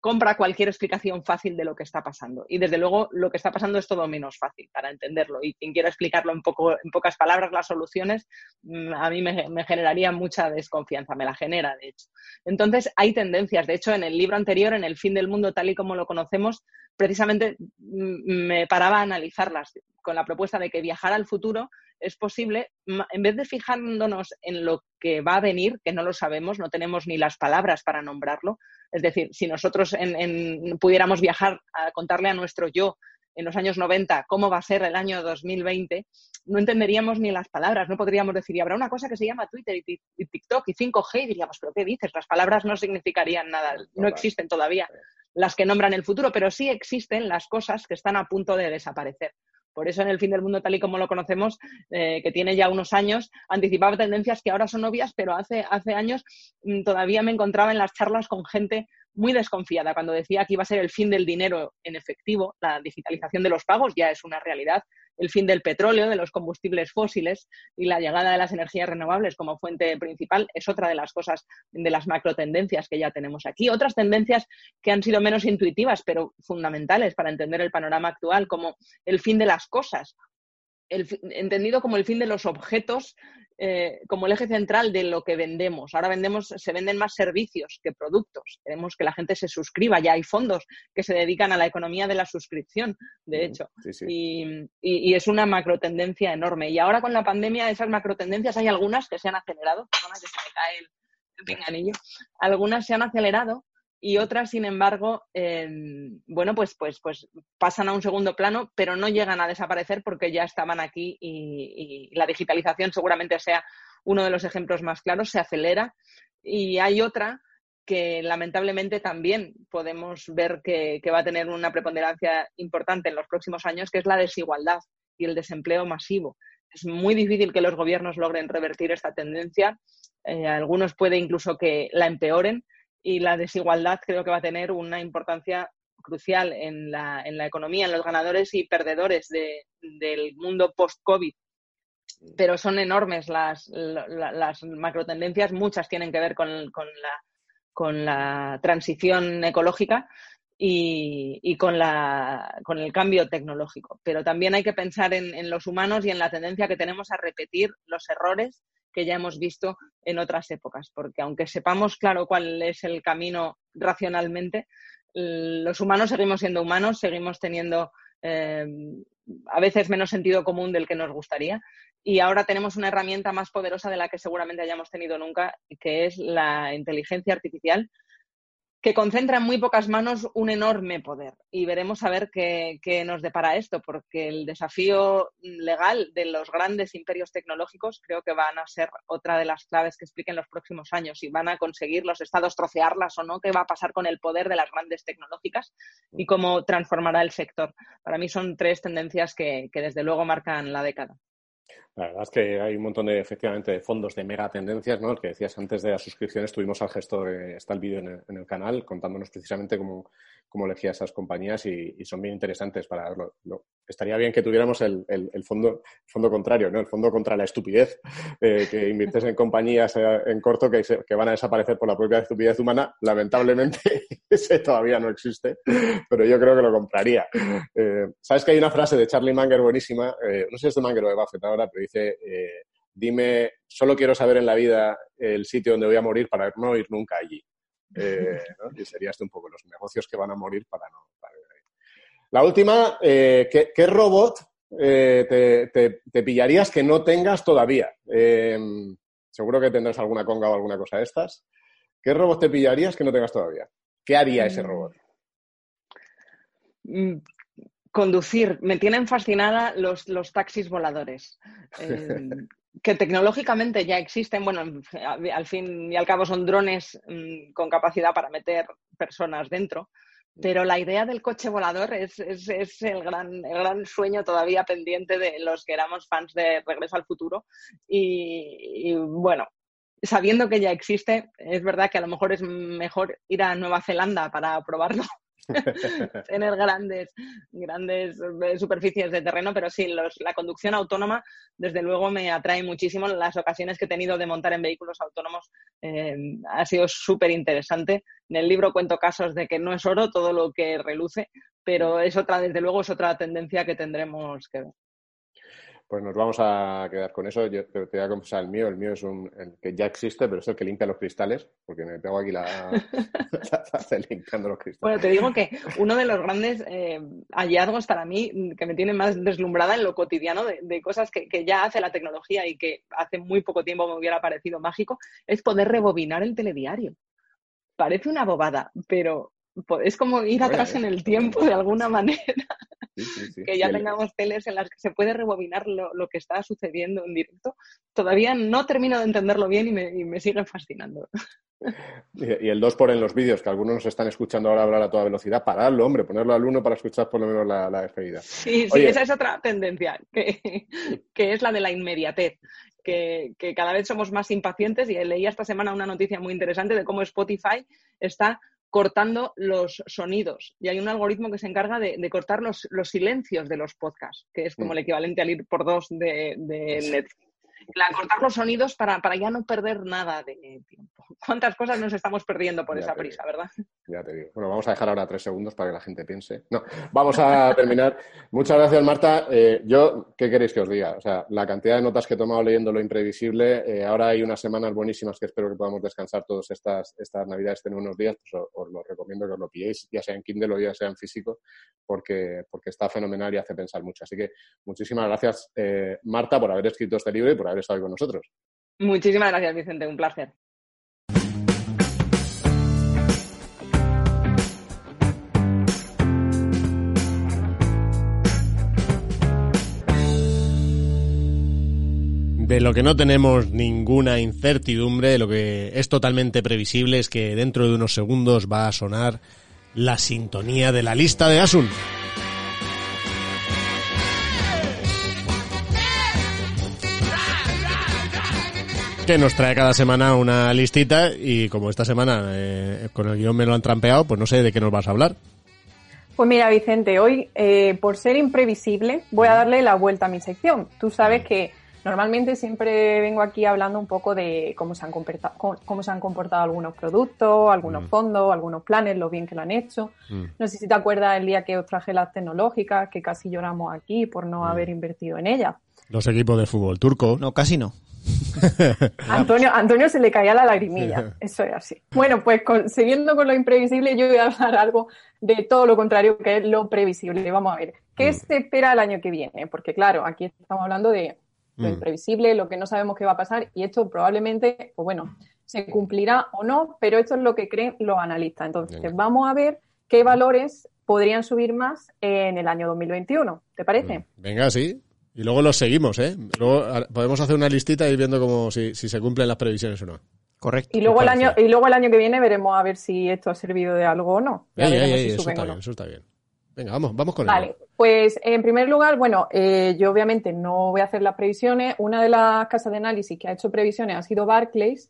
compra cualquier explicación fácil de lo que está pasando. Y desde luego lo que está pasando es todo menos fácil para entenderlo. Y quien quiera explicarlo en, poco, en pocas palabras, las soluciones, mm, a mí me, me generaría mucha desconfianza, me la genera, de hecho. Entonces, hay tendencias. De hecho, en el libro anterior, en El fin del mundo tal y como lo conocemos, precisamente mm, me paraba a analizarlas con la propuesta de que viajar al futuro es posible, en vez de fijándonos en lo que va a venir, que no lo sabemos, no tenemos ni las palabras para nombrarlo. Es decir, si nosotros en- en- pudiéramos viajar a contarle a nuestro yo en los años 90 cómo va a ser el año 2020, no entenderíamos ni las palabras, no podríamos decir, y habrá una cosa que se llama Twitter y, y TikTok y 5G, y diríamos, pero ¿qué dices? Las palabras no significarían nada, no existen todavía las que nombran el futuro, pero sí existen las cosas que están a punto de desaparecer. Por eso en el fin del mundo tal y como lo conocemos, eh, que tiene ya unos años, anticipaba tendencias que ahora son obvias, pero hace, hace años mm, todavía me encontraba en las charlas con gente muy desconfiada cuando decía que iba a ser el fin del dinero en efectivo, la digitalización de los pagos ya es una realidad, el fin del petróleo, de los combustibles fósiles y la llegada de las energías renovables como fuente principal es otra de las cosas, de las macro tendencias que ya tenemos aquí. Otras tendencias que han sido menos intuitivas, pero fundamentales para entender el panorama actual, como el fin de las cosas, el entendido como el fin de los objetos, eh, como el eje central de lo que vendemos. Ahora vendemos, se venden más servicios que productos. Queremos que la gente se suscriba. Ya hay fondos que se dedican a la economía de la suscripción, de hecho. Sí, sí. Y, y- y es una macro tendencia enorme. Y ahora con la pandemia, esas macro tendencias, hay algunas que se han acelerado. Perdona que se me cae el, el pinganillo. Algunas se han acelerado y otras, sin embargo, eh, bueno, pues, pues, pues pasan a un segundo plano, pero no llegan a desaparecer porque ya estaban aquí y, la digitalización seguramente sea uno de los ejemplos más claros, se acelera. Y hay otra que lamentablemente también podemos ver que, que va a tener una preponderancia importante en los próximos años, que es la desigualdad y el desempleo masivo. Es muy difícil que los gobiernos logren revertir esta tendencia. Eh, algunos puede incluso que la empeoren y la desigualdad creo que va a tener una importancia crucial en la, en la economía, en los ganadores y perdedores de- del mundo post-COVID. Pero son enormes las, la- las macrotendencias, muchas tienen que ver con, con la, con la transición ecológica y, y con, la, con el cambio tecnológico. Pero también hay que pensar en, en los humanos y en la tendencia que tenemos a repetir los errores que ya hemos visto en otras épocas, porque aunque sepamos claro cuál es el camino racionalmente, los humanos seguimos siendo humanos, seguimos teniendo eh, a veces menos sentido común del que nos gustaría y ahora tenemos una herramienta más poderosa de la que seguramente hayamos tenido nunca, que es la inteligencia artificial, que concentra en muy pocas manos un enorme poder. Y veremos a ver qué, qué nos depara esto, porque el desafío legal de los grandes imperios tecnológicos creo que van a ser otra de las claves que expliquen los próximos años. Si van a conseguir los estados trocearlas o no, qué va a pasar con el poder de las grandes tecnológicas y cómo transformará el sector. Para mí son tres tendencias que, que desde luego marcan la década. La verdad es que hay un montón de, efectivamente, de fondos de mega tendencias, ¿no? El que decías antes de las suscripciones, tuvimos al gestor, está el vídeo en en el canal, contándonos precisamente cómo, cómo elegía esas compañías y, y son bien interesantes para verlo. Lo- estaría bien que tuviéramos el, el- el fondo, fondo contrario, ¿no? El fondo contra la estupidez, eh, que inviertes en compañías eh, en corto que, que van a desaparecer por la propia estupidez humana. Lamentablemente, ese todavía no existe, pero yo creo que lo compraría. Eh, Sabes que hay una frase de Charlie Munger buenísima, eh, no sé si es de Munger o de Buffett ahora, pero dice, eh, dime, solo quiero saber en la vida el sitio donde voy a morir para no ir nunca allí. Eh, ¿no? Y sería este un poco los negocios que van a morir para no, para ir ahí. La última, eh, ¿qué, qué robot te, te- te pillarías que no tengas todavía? Eh, seguro que tendrás alguna conga o alguna cosa de estas. ¿Qué robot te pillarías que no tengas todavía? ¿Qué haría ese robot? Conducir. Me tienen fascinada los, los taxis voladores. Eh, que tecnológicamente ya existen, bueno, al al fin y al cabo son drones mm, con capacidad para meter personas dentro, pero la idea del coche volador es, es- es el, gran, el gran sueño todavía pendiente de los que éramos fans de Regreso al Futuro. Y, y, bueno, sabiendo que ya existe, es verdad que a lo mejor es mejor ir a Nueva Zelanda para probarlo tener grandes, grandes eh, superficies de terreno, pero sí, los, la conducción autónoma, desde luego, me atrae muchísimo. Las ocasiones que he tenido de montar en vehículos autónomos eh, ha sido súper interesante. En el libro cuento casos de que no es oro todo lo que reluce, pero es otra, desde luego, es otra tendencia que tendremos que ver. Pues nos vamos a quedar con eso. Yo te, voy a confesar el mío. El mío es un el que ya existe, pero es el que limpia los cristales, porque me tengo aquí la, la, limpiando los cristales. Bueno, te digo que uno de los grandes eh, hallazgos para mí, que me tiene más deslumbrada en lo cotidiano de, de cosas que, que, ya hace la tecnología y que hace muy poco tiempo me hubiera parecido mágico, es poder rebobinar el telediario. Parece una bobada, pero es como ir atrás en el tiempo de alguna manera. Que ya tengamos teles en las que se puede rebobinar lo, lo, que está sucediendo en directo. Todavía no termino de entenderlo bien y me, y me sigue fascinando. Y el 2 por en los vídeos, que algunos nos están escuchando ahora hablar a toda velocidad, pararlo, hombre, ponerlo al 1 para escuchar por lo menos la, la despedida. Sí, sí, esa es otra tendencia, que, que es la de la inmediatez. Que, que, cada vez somos más impacientes y leí esta semana una noticia muy interesante de cómo Spotify está cortando los sonidos. Y hay un algoritmo que se encarga de, de cortar los, los, silencios de los podcasts, que es como mm. el equivalente al ir por dos de, de Netflix. La, cortar los sonidos para, para, ya no perder nada de tiempo. ¿Cuántas cosas nos estamos perdiendo por ya esa prisa, digo. verdad? Ya te digo. Bueno, vamos a dejar ahora tres segundos para que la gente piense. No, vamos a terminar. Muchas gracias, Marta. Eh, yo, ¿qué queréis que os diga? O sea, la cantidad de notas que he tomado leyendo lo imprevisible, eh, ahora hay unas semanas buenísimas que espero que podamos descansar todas estas, estas navidades en unos días, pues os, os, lo recomiendo que os lo pilléis, ya sea en Kindle o ya sea en físico, porque, porque está fenomenal y hace pensar mucho. Así que muchísimas gracias, eh, Marta, por haber escrito este libro y por haber estado con nosotros. Muchísimas gracias, Vicente, un placer. De lo que no tenemos ninguna incertidumbre, de lo que es totalmente previsible es que dentro de unos segundos va a sonar la sintonía de la lista de Asun. Que nos trae cada semana una listita y como esta semana eh, con el guion me lo han trampeado, pues no sé de qué nos vas a hablar. Pues mira, Vicente, hoy, eh, por ser imprevisible, voy a darle la vuelta a mi sección. Tú sabes que normalmente siempre vengo aquí hablando un poco de cómo se han comportado, cómo se han comportado algunos productos, algunos mm. fondos, algunos planes, lo bien que lo han hecho. Mm. No sé si te acuerdas el día que os traje las tecnológicas, que casi lloramos aquí por no mm. haber invertido en ellas. Los equipos de fútbol turco. No, casi no. Antonio, Antonio se le caía la lagrimilla, eso es así. Bueno, pues con, siguiendo con lo imprevisible, yo voy a hablar algo de todo lo contrario que es lo previsible. Vamos a ver, ¿qué mm. se espera el año que viene? Porque claro, aquí estamos hablando de lo mm. imprevisible, lo que no sabemos qué va a pasar y esto probablemente, pues bueno, se cumplirá o no, pero esto es lo que creen los analistas. Entonces, Bien. vamos a ver qué valores podrían subir más en el año 2021. ¿Te parece? Mm. Venga, sí. Y luego los seguimos, ¿eh? Luego podemos hacer una listita y ir viendo cómo, si, si se cumplen las previsiones o no. Correcto. Y luego, el año, y luego el año que viene veremos a ver si esto ha servido de algo o no. Ey, ey, ey, si eso, está no. bien, eso está bien. Venga, vamos, vamos con Vale, ello. pues en primer lugar, bueno, eh, yo obviamente no voy a hacer las previsiones. Una de las casas de análisis que ha hecho previsiones ha sido Barclays.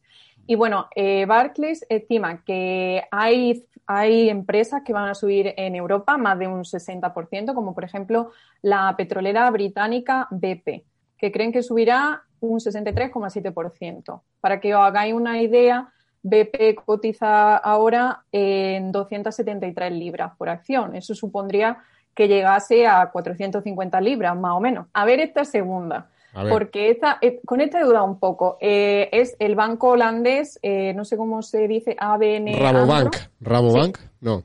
Y bueno, eh, Barclays estima que hay, hay empresas que van a subir en Europa más de un 60%, como por ejemplo la petrolera británica BP, que creen que subirá un 63,7%. Para que os hagáis una idea, BP cotiza ahora en 273 libras por acción. Eso supondría que llegase a 450 libras, más o menos. A ver esta segunda. Porque esta, eh, con esta duda un poco. Eh, es el banco holandés, eh, no sé cómo se dice, ABN. Rabobank. Andro. ¿Rabobank? Sí. No.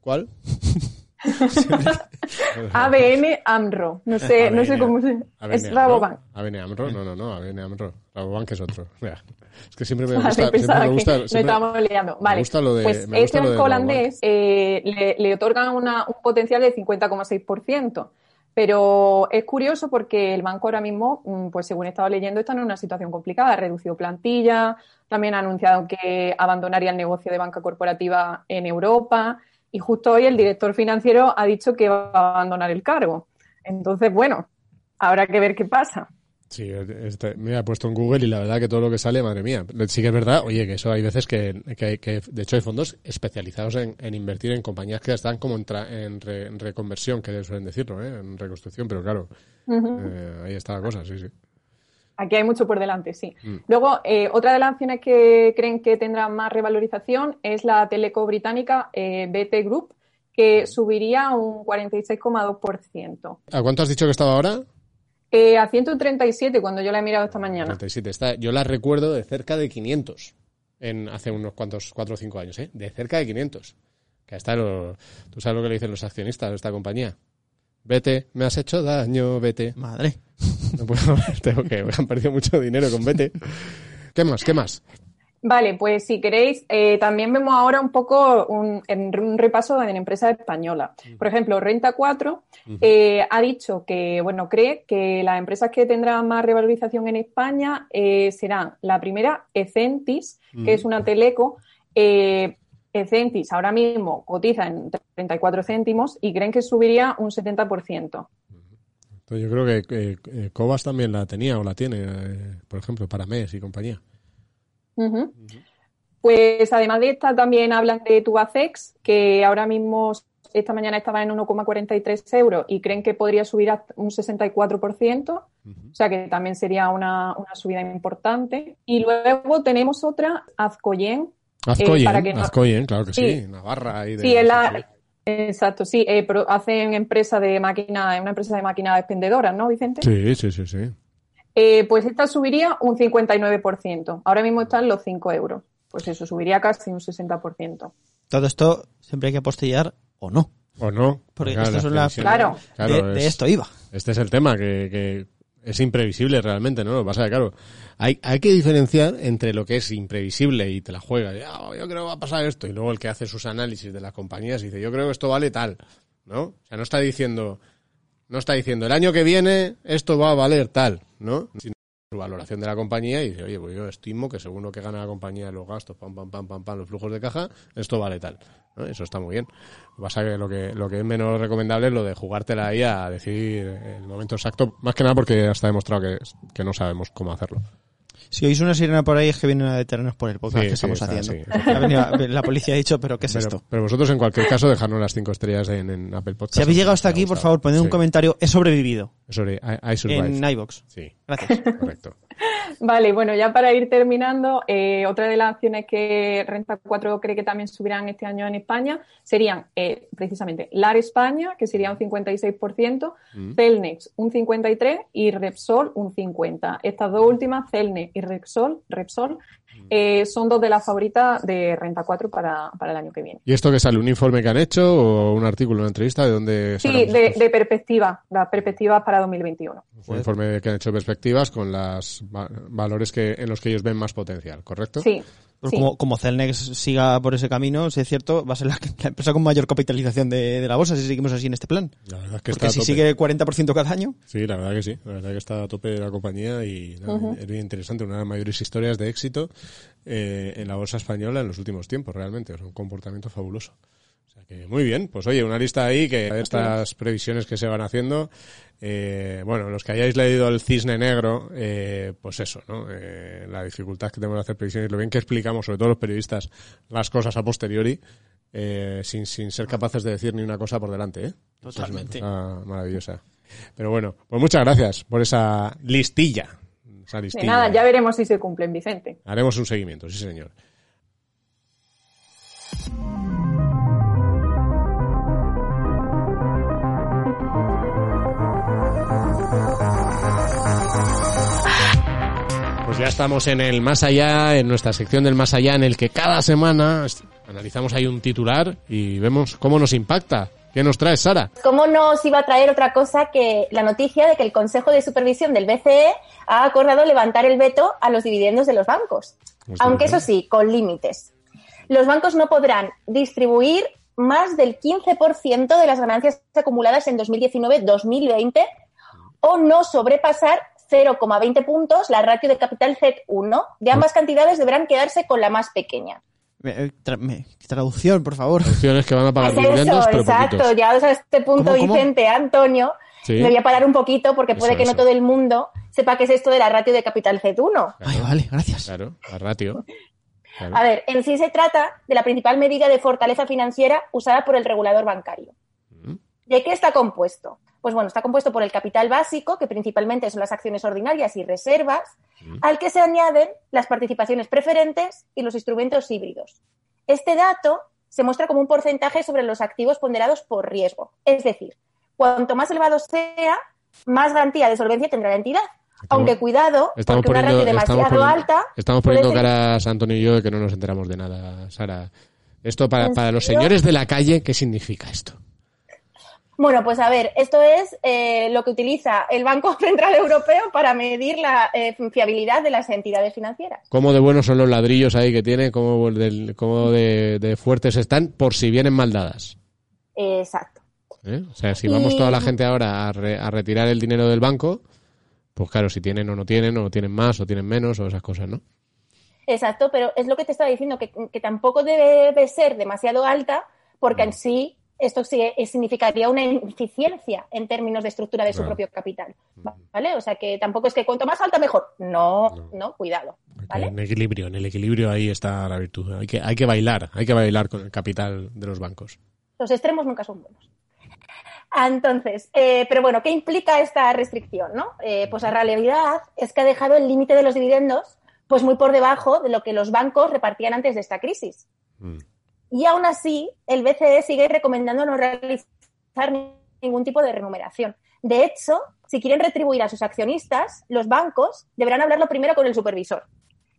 ¿Cuál? ABN AMRO. No sé, ABN, no sé cómo se. Es Rabobank. ABN AMRO, no, no, no, ABN AMRO. Rabobank es otro. Mira, es que siempre me gusta. Vale, siempre me gusta no estamos liando. Vale. Me gusta lo de, pues me este banco holandés eh, le, le, otorgan una, un potencial de 50,6%. Pero es curioso porque el banco ahora mismo, mm, pues según he estado leyendo, está en una situación complicada. Ha reducido plantilla, también ha anunciado que abandonaría el negocio de banca corporativa en Europa. Y justo hoy el director financiero ha dicho que va a abandonar el cargo. Entonces, bueno, habrá que ver qué pasa. Sí, este, me ha puesto en Google y la verdad que todo lo que sale, madre mía. Sí que es verdad, oye, que eso hay veces que, que, que de hecho hay fondos especializados en, en invertir en compañías que están como en, tra- en, re- en reconversión, que suelen decirlo, ¿eh? en reconstrucción, pero claro, eh, ahí está la cosa, sí, sí. Aquí hay mucho por delante, sí. Mm. Luego, eh, otra de las acciones que creen que tendrá más revalorización es la teleco británica BT Group, que subiría un 46,2%. ¿A cuánto has dicho que estaba ahora? Eh, a 137 cuando yo la he mirado esta mañana. 37. Está, yo la recuerdo de cerca de 500 en hace unos cuantos, 4 o 5 años, ¿eh? De cerca de 500. Que hasta lo, tú sabes lo que le dicen los accionistas de esta compañía. Vete, me has hecho daño, vete. Madre. No puedo tengo que me han perdido mucho dinero con vete. ¿Qué más? ¿Qué más? Vale, pues si queréis, eh, también vemos ahora un poco un, repaso en empresas españolas. Por ejemplo, Renta 4 eh, ha dicho que, bueno, cree que las empresas que tendrán más revalorización en España eh, serán la primera, Ecentis, que es una teleco. Eh, Ecentis ahora mismo cotiza en 34 céntimos y creen que subiría un 70%. Pues yo creo que eh, eh, Cobas también la tenía o la tiene, eh, por ejemplo, para MES y compañía. Pues además de esta, también hablan de Tubacex, que ahora mismo esta mañana estaba en 1,43 euros y creen que podría subir a un 64%, o sea que también sería una, una subida importante. Y luego tenemos otra, Azcoyen. Azcoyen, Eh, para que no- Azcoyen, claro que sí, Sí. Navarra ahí de Sí, es la, exacto, sí, eh, pero hacen empresa de máquina, una empresa de máquinas expendedoras, ¿no, Vicente? Sí, sí, sí, sí. Eh, pues esta subiría un 59%. Ahora mismo están los 5 euros. Pues eso, subiría casi un 60%. Todo esto siempre hay que apostillar o no. O no. Porque claro, estas son las Claro. de, de es- esto iba. Este es el tema, que, que es imprevisible realmente, ¿no? Lo que pasa es que, claro, hay, hay que diferenciar entre lo que es imprevisible y te la juegas. "Ah, yo creo que va a pasar esto. Y luego el que hace sus análisis de las compañías dice, yo creo que esto vale tal, ¿no? O sea, no está diciendo, no está diciendo, el año que viene esto va a valer tal, ¿no? Sino su valoración de la compañía y dice, oye, pues yo estimo que según lo que gana la compañía, los gastos, pam, pam, pam, pam, pam, los flujos de caja, esto vale tal. Eso está muy bien. Lo que pasa que lo que, lo que es menos recomendable es lo de jugártela ahí a decir el momento exacto, más que nada porque está demostrado que, que no sabemos cómo hacerlo. Si oís una sirena por ahí es que vienen a detenernos por el podcast Sí, que sí, estamos está, haciendo. sí. Ha venido- la policía ha dicho, pero ¿qué es Pero, esto? pero vosotros en cualquier caso dejarnos las cinco estrellas en, en Apple Podcast. Si habéis llegado hasta ha aquí, por favor, poned un comentario. He sobrevivido Sorry, I, I survived. en iVoox. Sí, Gracias. correcto. Vale, bueno, ya para ir terminando, eh, otra de las acciones que Renta 4 cree que también subirán este año en España serían eh, precisamente LAR España, que sería un 56%, Celnex un 53% y Repsol un 50%. Estas dos últimas, Celnex y Repsol, Repsol eh, son dos de las favoritas de Renta 4 para, para el año que viene. ¿Y esto que sale? ¿Un informe que han hecho o un artículo, una entrevista de dónde Sí, de, de perspectiva, las perspectivas para 2021. Un informe que han hecho de perspectivas con los valores que, en los que ellos ven más potencial, ¿correcto? Sí. Pues sí. como, como Celnex siga por ese camino, si es cierto, va a ser la, la empresa con mayor capitalización de, de la bolsa si seguimos así en este plan. La verdad es que Porque está a si tope. sigue 40% cada año, Sí, la verdad que sí. La verdad que está a tope la compañía y nada, es bien interesante. Una de las mayores historias de éxito eh, en la bolsa española en los últimos tiempos, realmente. Es un comportamiento fabuloso. Que muy bien. Pues oye, una lista ahí que estas previsiones que se van haciendo. eh, bueno, los que hayáis leído el Cisne Negro, eh, pues eso, ¿no? Eh, la dificultad que tenemos de hacer previsiones, lo bien que explicamos, sobre todo los periodistas, las cosas a posteriori. eh, sin, sin ser capaces de decir ni una cosa por delante, ¿eh? Totalmente. Eso es una cosa maravillosa. Pero bueno, pues muchas gracias por esa listilla. Esa De nada, ya veremos si se cumplen, Vicente. Haremos un seguimiento, sí señor. Pues ya estamos en el más allá, en nuestra sección del más allá, en el que cada semana analizamos ahí un titular y vemos cómo nos impacta. ¿Qué nos trae Sara? ¿Cómo nos iba a traer otra cosa que la noticia de que el Consejo de Supervisión del BCE ha acordado levantar el veto a los dividendos de los bancos? Los Aunque eso sí, con límites. Los bancos no podrán distribuir más del 15% de las ganancias acumuladas en 2019-2020 o no sobrepasar 0,20 puntos la ratio de capital Z1. De ambas cantidades deberán quedarse con la más pequeña. me- tra- me- traducción, por favor. Opciones que van a pagar Es dividendos, eso, pero exacto. poquitos. Llegados a este punto, ¿Cómo, cómo? Vicente, Antonio, Sí. me voy a parar un poquito porque puede Eso, que no todo el mundo sepa qué es esto de la ratio de capital Z1. Ay, vale, gracias. Claro, la ratio. Claro. A ver, en sí se trata de la principal medida de fortaleza financiera usada por el regulador bancario. ¿De qué está compuesto? Pues bueno, está compuesto por el capital básico, que principalmente son las acciones ordinarias y reservas, Mm. al que se añaden las participaciones preferentes y los instrumentos híbridos. Este dato se muestra como un porcentaje sobre los activos ponderados por riesgo. Es decir, cuanto más elevado sea, más garantía de solvencia tendrá la entidad. Aunque cuidado, Estamos porque una poniendo, ratio estamos demasiado poniendo- alta estamos poniendo ser- caras Antonio y yo de que no nos enteramos de nada, Sara. Esto para, ¿En para los señores de la calle, ¿qué significa esto? Bueno, pues a ver, esto es eh, lo que utiliza el Banco Central Europeo para medir la eh, fiabilidad de las entidades financieras. ¿Cómo de buenos son los ladrillos ahí que tiene? ¿Cómo, de, de fuertes están? Por si vienen mal dadas. Exacto. ¿eh? O sea, si vamos Y- toda la gente ahora a, re- a retirar el dinero del banco, pues claro, si tienen o no tienen, o tienen más o tienen menos, o esas cosas, ¿no? Exacto, pero es lo que te estaba diciendo, que, que tampoco debe de ser demasiado alta, porque en sí esto eh, significaría una ineficiencia en términos de estructura de su Claro. propio capital. ¿Vale? O sea que tampoco es que cuanto más alta mejor. No, No. no, cuidado. En equilibrio, en el equilibrio ahí está la virtud. Hay que, hay que bailar, hay que bailar con el capital de los bancos. Los extremos nunca son buenos. Entonces, eh, pero bueno, ¿qué implica esta restricción? ¿no? Eh, pues la realidad es que ha dejado el límite de los dividendos pues muy por debajo de lo que los bancos repartían antes de esta crisis. Mm. Y aún así, el BCE sigue recomendando no realizar ningún tipo de remuneración. De hecho, si quieren retribuir a sus accionistas, los bancos deberán hablarlo primero con el supervisor,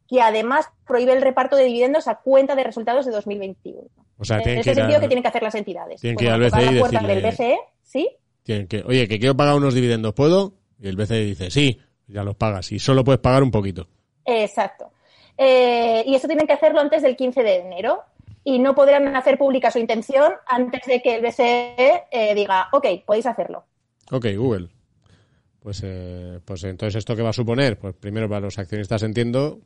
que además prohíbe el reparto de dividendos a cuenta de resultados de 2021. O sea, en ese sentido, a- que tienen que hacer las entidades? tienen Pues que ir al tocar BCE y decirle- del BCE, ¿sí? Tienen que, oye, que quiero pagar unos dividendos, ¿puedo? Y el BCE dice, sí, ya los pagas. Y solo puedes pagar un poquito. Exacto. Eh, y eso tienen que hacerlo antes del 15 de enero. Y no podrán hacer pública su intención antes de que el BCE eh, diga, ok, podéis hacerlo. Ok, Google. Pues, eh, pues entonces, ¿esto qué va a suponer? Pues primero para los accionistas entiendo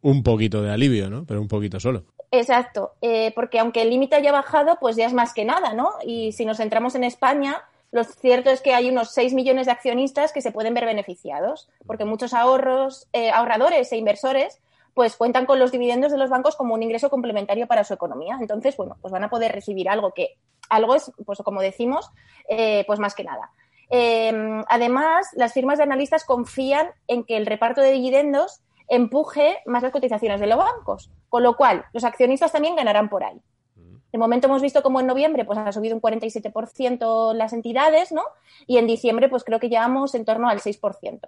un poquito de alivio, ¿no? Pero un poquito solo. Exacto, eh, porque aunque el límite haya bajado, pues ya es más que nada, ¿no? Y si nos centramos en España, lo cierto es que hay unos 6 millones de accionistas que se pueden ver beneficiados, porque muchos ahorros, eh, ahorradores e inversores pues cuentan con los dividendos de los bancos como un ingreso complementario para su economía. Entonces, bueno, pues van a poder recibir algo que, algo es, pues como decimos, eh, pues más que nada. Eh, además, las firmas de analistas confían en que el reparto de dividendos empuje más las cotizaciones de los bancos, con lo cual los accionistas también ganarán por ahí. De momento hemos visto como en noviembre pues ha subido un 47% las entidades, ¿no? Y en diciembre pues creo que llevamos en torno al 6%.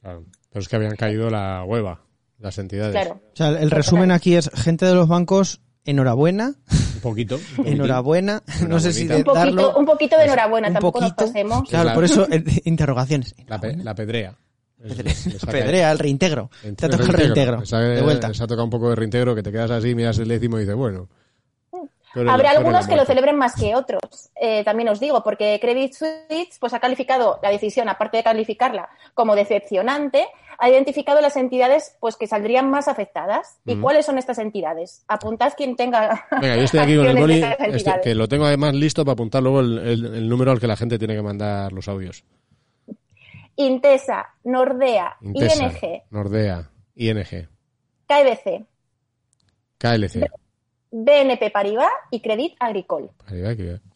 Claro. Pero es que habían caído la hueva, las entidades. Claro. O sea, el resumen aquí es gente de los bancos, enhorabuena, Un poquito. un enhorabuena, no sé si de Un poquito, darlo... un poquito de enhorabuena, un tampoco poquito. nos pasemos. Claro, La- por eso eh, interrogaciones. La, pe- la pedrea. Es- Pedre- le saca- Pedrea, el reintegro. Te ha tocado el reintegro. De vuelta. Se ha tocado un poco de reintegro que te quedas así, miras el décimo y dices, bueno. Habrá algunos que lo celebren más que otros. Eh, también os digo, porque Credit Suisse pues, ha calificado la decisión, aparte de calificarla como decepcionante, ha identificado las entidades pues, que saldrían más afectadas. ¿Y Mm. cuáles son estas entidades? Apuntad quien tenga. Venga, yo estoy aquí con el boli, este, que lo tengo además listo para apuntar luego el, el- el número al que la gente tiene que mandar los audios. Intesa, Nordea, Intesa, ING, Nordea, ING, KBC, KLC. BNP Paribas y Credit Agricole.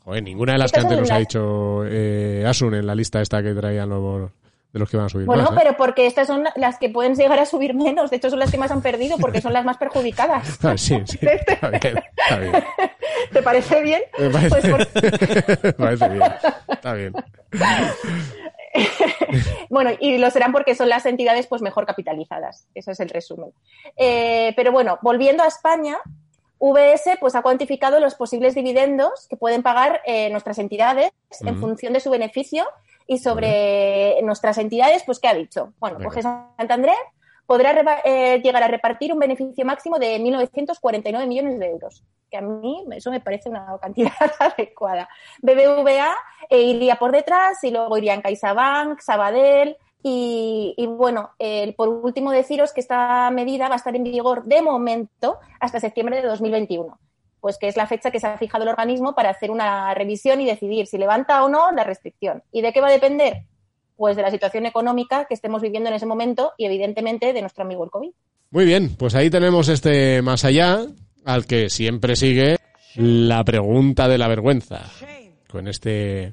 Joder, ninguna de las que antes nos ha dicho eh, Asun en la lista esta que traían los, de los que van a subir Bueno, más. ¿eh? pero porque estas son las que pueden llegar a subir menos. De hecho, son las que más han perdido porque son las más perjudicadas. Ah, sí, sí. Está bien, está bien. ¿Te parece bien? Me parece, Pues por- me parece bien. Está bien. Bueno, y lo serán porque son las entidades pues mejor capitalizadas. Ese es el resumen. Eh, pero bueno, volviendo a España, VS pues ha cuantificado los posibles dividendos que pueden pagar eh, nuestras entidades en función de su beneficio y sobre nuestras entidades, pues ¿qué ha dicho? Bueno, coge Santander podrá eh, llegar a repartir un beneficio máximo de 1.949 millones de euros, que a mí eso me parece una cantidad adecuada. BBVA eh, iría por detrás y luego irían CaixaBank, Sabadell y, bueno, por último deciros que esta medida va a estar en vigor de momento hasta septiembre de 2021, pues que es la fecha que se ha fijado el organismo para hacer una revisión y decidir si levanta o no la restricción. ¿Y de qué va a depender? pues de la situación económica que estemos viviendo en ese momento y evidentemente de nuestro amigo el COVID. Muy bien, pues ahí tenemos este más allá, al que siempre sigue la pregunta de la vergüenza. Con este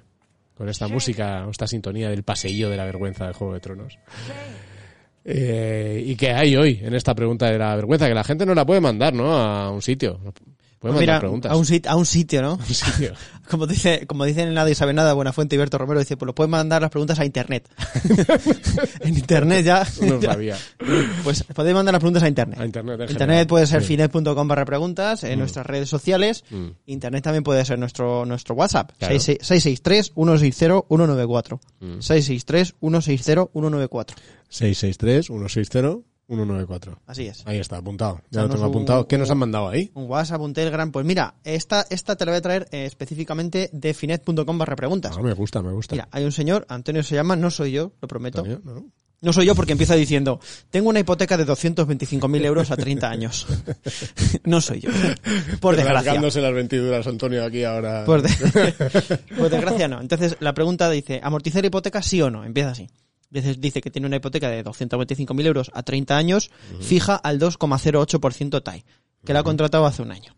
con esta música, esta sintonía del paseillo de la vergüenza de Juego de Tronos. Eh, ¿Y qué hay hoy en esta pregunta de la vergüenza? Que la gente no la puede mandar, ¿no? A un sitio. Mandar Mira, preguntas. a un, sit- a un sitio, ¿no? Un sitio. Como dice, como dicen en Nadie sabe nada, Buenafuente y Berto Romero dice, pues lo pueden mandar las preguntas a internet. en internet ya. No ya- sabía. Pues podéis mandar las preguntas a internet. A internet en Internet puede ser Sí. finet.com barra preguntas, en nuestras redes sociales. Mm. Internet también puede ser nuestro, nuestro WhatsApp. Claro. 663-160-194. Mm. 663-160-194. 663-160-194. Así es. Ahí está, apuntado. Ya lo tengo un- apuntado. ¿Qué nos han mandado ahí? Un WhatsApp, un Telegram. Pues mira, esta, esta te la voy a traer eh, específicamente de finet.com barra preguntas. Ah, me gusta, me gusta. Mira, hay un señor, Antonio se llama, no soy yo, lo prometo. ¿no? No soy yo porque empieza diciendo, tengo una hipoteca de 225.000 euros a 30 años. no soy yo. Por desgracia. Las ventiduras, Antonio, aquí ahora. Por, de- por desgracia no. Entonces la pregunta dice, ¿amortizar hipoteca sí o no? Empieza así. Dice, dice que tiene una hipoteca de 225.000 euros a 30 años, fija al 2,08% TAE, que la ha contratado hace un año.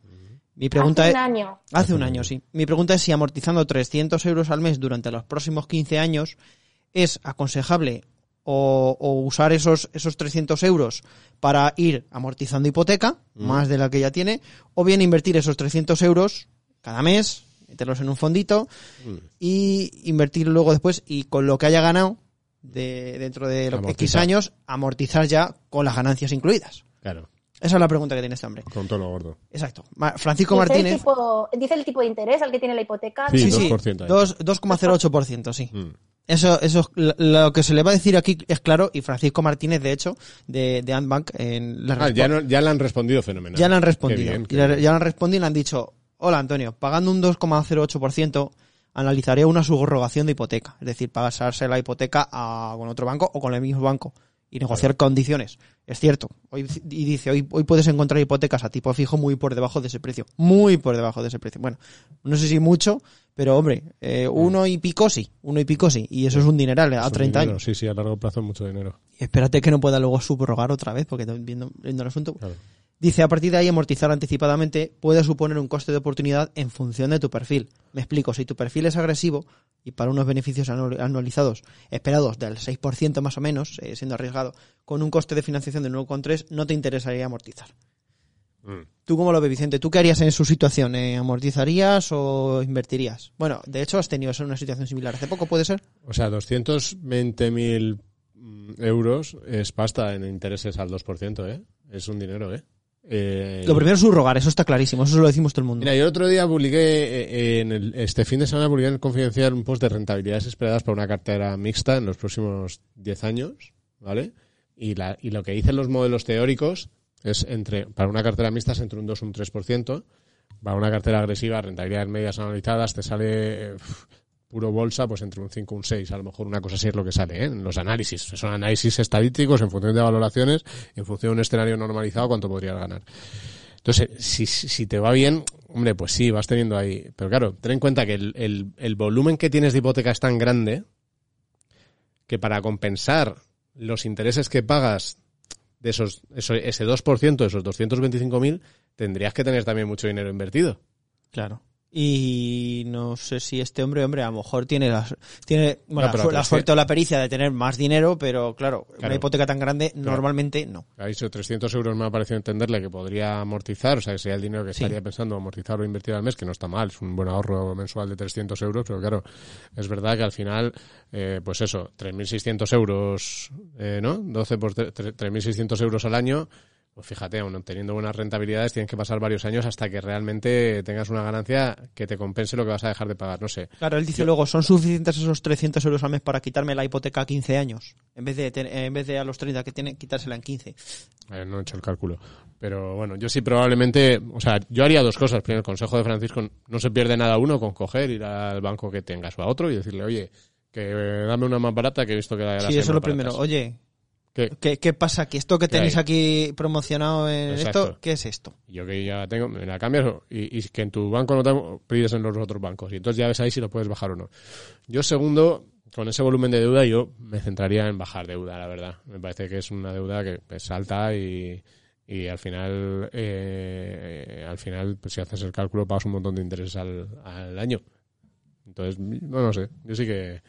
Mi pregunta Hace es... un año. Hace un año, sí. Mi pregunta es si amortizando 300 euros al mes durante los próximos 15 años es aconsejable o, o usar esos, esos 300 euros para ir amortizando hipoteca, más de la que ya tiene, o bien invertir esos 300 euros cada mes, meterlos en un fondito y invertir luego después y con lo que haya ganado de, dentro de los X años, amortizar ya con las ganancias incluidas. Claro, Esa es la pregunta que tiene este hombre. con todo lo gordo. Exacto. Francisco Dice el, Martínez. tipo, dice el tipo de interés al que tiene la hipoteca. Sí, Sí, sí, 2% ahí. dos- 2,08%, sí. Mm. Eso, eso, es- lo- que se le va a decir aquí es claro, y Francisco Martínez, de hecho, de, de Antbank, en la Ah, ya, no- ya le han respondido fenomenal. ya le han Qué respondido. bien, qué ya, bien. ya le han respondido y le han dicho, hola Antonio, pagando un 2,08%, analizaré una subrogación de hipoteca. Es decir, pasarse la hipoteca a, con otro banco o con el mismo banco y negociar condiciones. Es cierto. Hoy, y dice, hoy, hoy puedes encontrar hipotecas a tipo fijo muy por debajo de ese precio. Muy por debajo de ese precio. Bueno, no sé si mucho, pero hombre, eh, uno y pico sí. Uno y pico sí. Y eso es un dineral a Es un 30 dinero, años. Sí, sí, a largo plazo es mucho dinero. Y espérate que no pueda luego subrogar otra vez, porque viendo, viendo el asunto. Claro. Dice, a partir de ahí, amortizar anticipadamente puede suponer un coste de oportunidad en función de tu perfil. Me explico, si tu perfil es agresivo y para unos beneficios anual- anualizados esperados del 6% más o menos, eh, siendo arriesgado, con un coste de financiación de 9,3, no te interesaría amortizar. Mm. ¿Tú cómo lo ves, Vicente? ¿Tú qué harías en su situación? Eh, ¿Amortizarías o invertirías? Bueno, de hecho, has tenido una situación similar hace poco, ¿puede ser? O sea, 220.000 mm, euros es pasta en intereses al 2%, ¿eh? Es un dinero, ¿eh? Eh, Lo primero es subrogar, eso está clarísimo, eso lo decimos todo el mundo. Mira, yo el otro día publiqué, eh, en el, este fin de semana publiqué en el Confidencial un post de rentabilidades esperadas para una cartera mixta en los próximos 10 años, ¿vale? Y, la, y lo que dicen los modelos teóricos es entre, para una cartera mixta es entre un 2 y un 3%, para una cartera agresiva, rentabilidades medias analizadas, te sale puro bolsa, pues entre un 5 y un 6, a lo mejor una cosa así es lo que sale, ¿eh? En los análisis. Son análisis estadísticos en función de valoraciones, en función de un escenario normalizado, cuánto podrías ganar. Entonces, si, si te va bien, hombre, pues sí, vas teniendo ahí. Pero claro, ten en cuenta que el, el, el volumen que tienes de hipoteca es tan grande que para compensar los intereses que pagas de esos, eso- ese 2%, esos 225.000, tendrías que tener también mucho dinero invertido. Claro. Y no sé si este hombre, hombre, a lo mejor tiene, las, tiene bueno, No, pero la, suerte o la pericia de tener más dinero, pero claro, una hipoteca tan grande normalmente no. Ha dicho 300 euros, me ha parecido entenderle que podría amortizar, o sea, que sería el dinero que Sí. estaría pensando amortizar o invertir al mes, que no está mal, es un buen ahorro mensual de 300 euros, pero claro, es verdad que al final, eh, pues eso, 3.600 euros, eh, ¿no? 12 por tre- tre- 3.600 euros al año, pues fíjate, aún teniendo buenas rentabilidades, tienes que pasar varios años hasta que realmente tengas una ganancia que te compense lo que vas a dejar de pagar, no sé. Claro, él dice luego, ¿son suficientes esos 300 euros al mes para quitarme la hipoteca a 15 años? En vez de, en vez de a los 30 que tiene, quitársela en 15. Eh, no he hecho el cálculo. Pero bueno, yo sí probablemente, o sea, yo haría dos cosas. Primero, el consejo de Francisco, no se pierde nada uno con coger, ir al banco que tengas o a otro y decirle, oye, que eh, dame una más barata que he visto que las Sí, hay eso es lo primero. baratas". Oye, ¿Qué? ¿qué, qué pasa? ¿Que esto que ¿Qué tenéis hay? aquí promocionado en Exacto. esto, qué es esto? Yo que ya tengo, me la cambias y, y que en tu banco no te pides en los otros bancos. Y entonces ya ves ahí si lo puedes bajar o no. Yo segundo, con ese volumen de deuda yo me centraría en bajar deuda, la verdad. Me parece que es una deuda que es alta y, y al final, eh, al final, pues si haces el cálculo, pagas un montón de intereses al, al año. Entonces, no, no sé. Yo sí que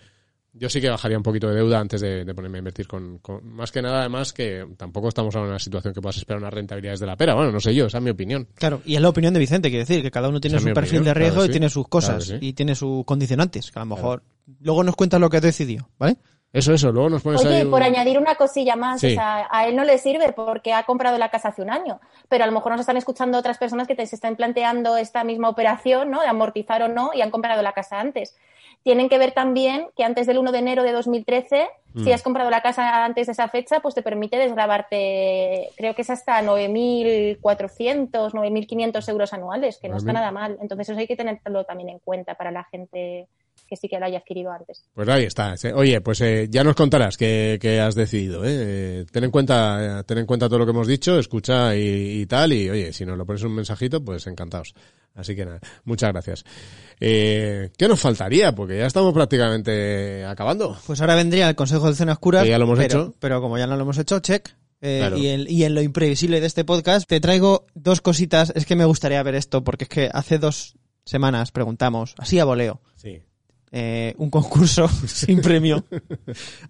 yo sí que bajaría un poquito de deuda antes de, de ponerme a invertir con, con- Más que nada, además, que tampoco estamos ahora en una situación que puedas esperar unas rentabilidades de la pera. Bueno, no sé yo, esa es mi opinión. Claro, y es la opinión de Vicente, quiere decir que cada uno tiene Esa su perfil opinión, de riesgo claro y sí, tiene sus cosas claro que sí. y tiene sus condicionantes, que a lo mejor luego nos cuentas lo que has decidido, ¿vale? Eso, eso. Luego nos pones Oye, ahí un- por añadir una cosilla más, Sí. o sea, a él no le sirve porque ha comprado la casa hace un año, pero a lo mejor nos están escuchando otras personas que te, se están planteando esta misma operación, ¿no? De amortizar o no, y han comprado la casa antes. Tienen que ver también que antes del 1 de enero de 2013, Mm. si has comprado la casa antes de esa fecha, pues te permite desgrabarte, creo que es hasta 9.400, 9.500 euros anuales, que no está 9.000. nada mal. Entonces eso hay que tenerlo también en cuenta para la gente que sí que lo haya adquirido antes. Pues ahí está. Oye, pues eh, ya nos contarás qué, qué has decidido. ¿eh? Eh, Ten en cuenta, ten en cuenta todo lo que hemos dicho, escucha y, y tal. Y oye, si nos lo pones un mensajito, pues encantados. Así que nada, muchas gracias. Eh, ¿Qué nos faltaría? Porque ya estamos prácticamente acabando. Pues ahora vendría el consejo de Cenas Curas. Que ya lo hemos pero, hecho. Pero como ya no lo hemos hecho, check. Eh, Claro. y, en, y en lo imprevisible de este podcast, te traigo dos cositas. Es que me gustaría ver esto, porque es que hace dos semanas preguntamos, así a voleo, Sí. Eh, un concurso sin premio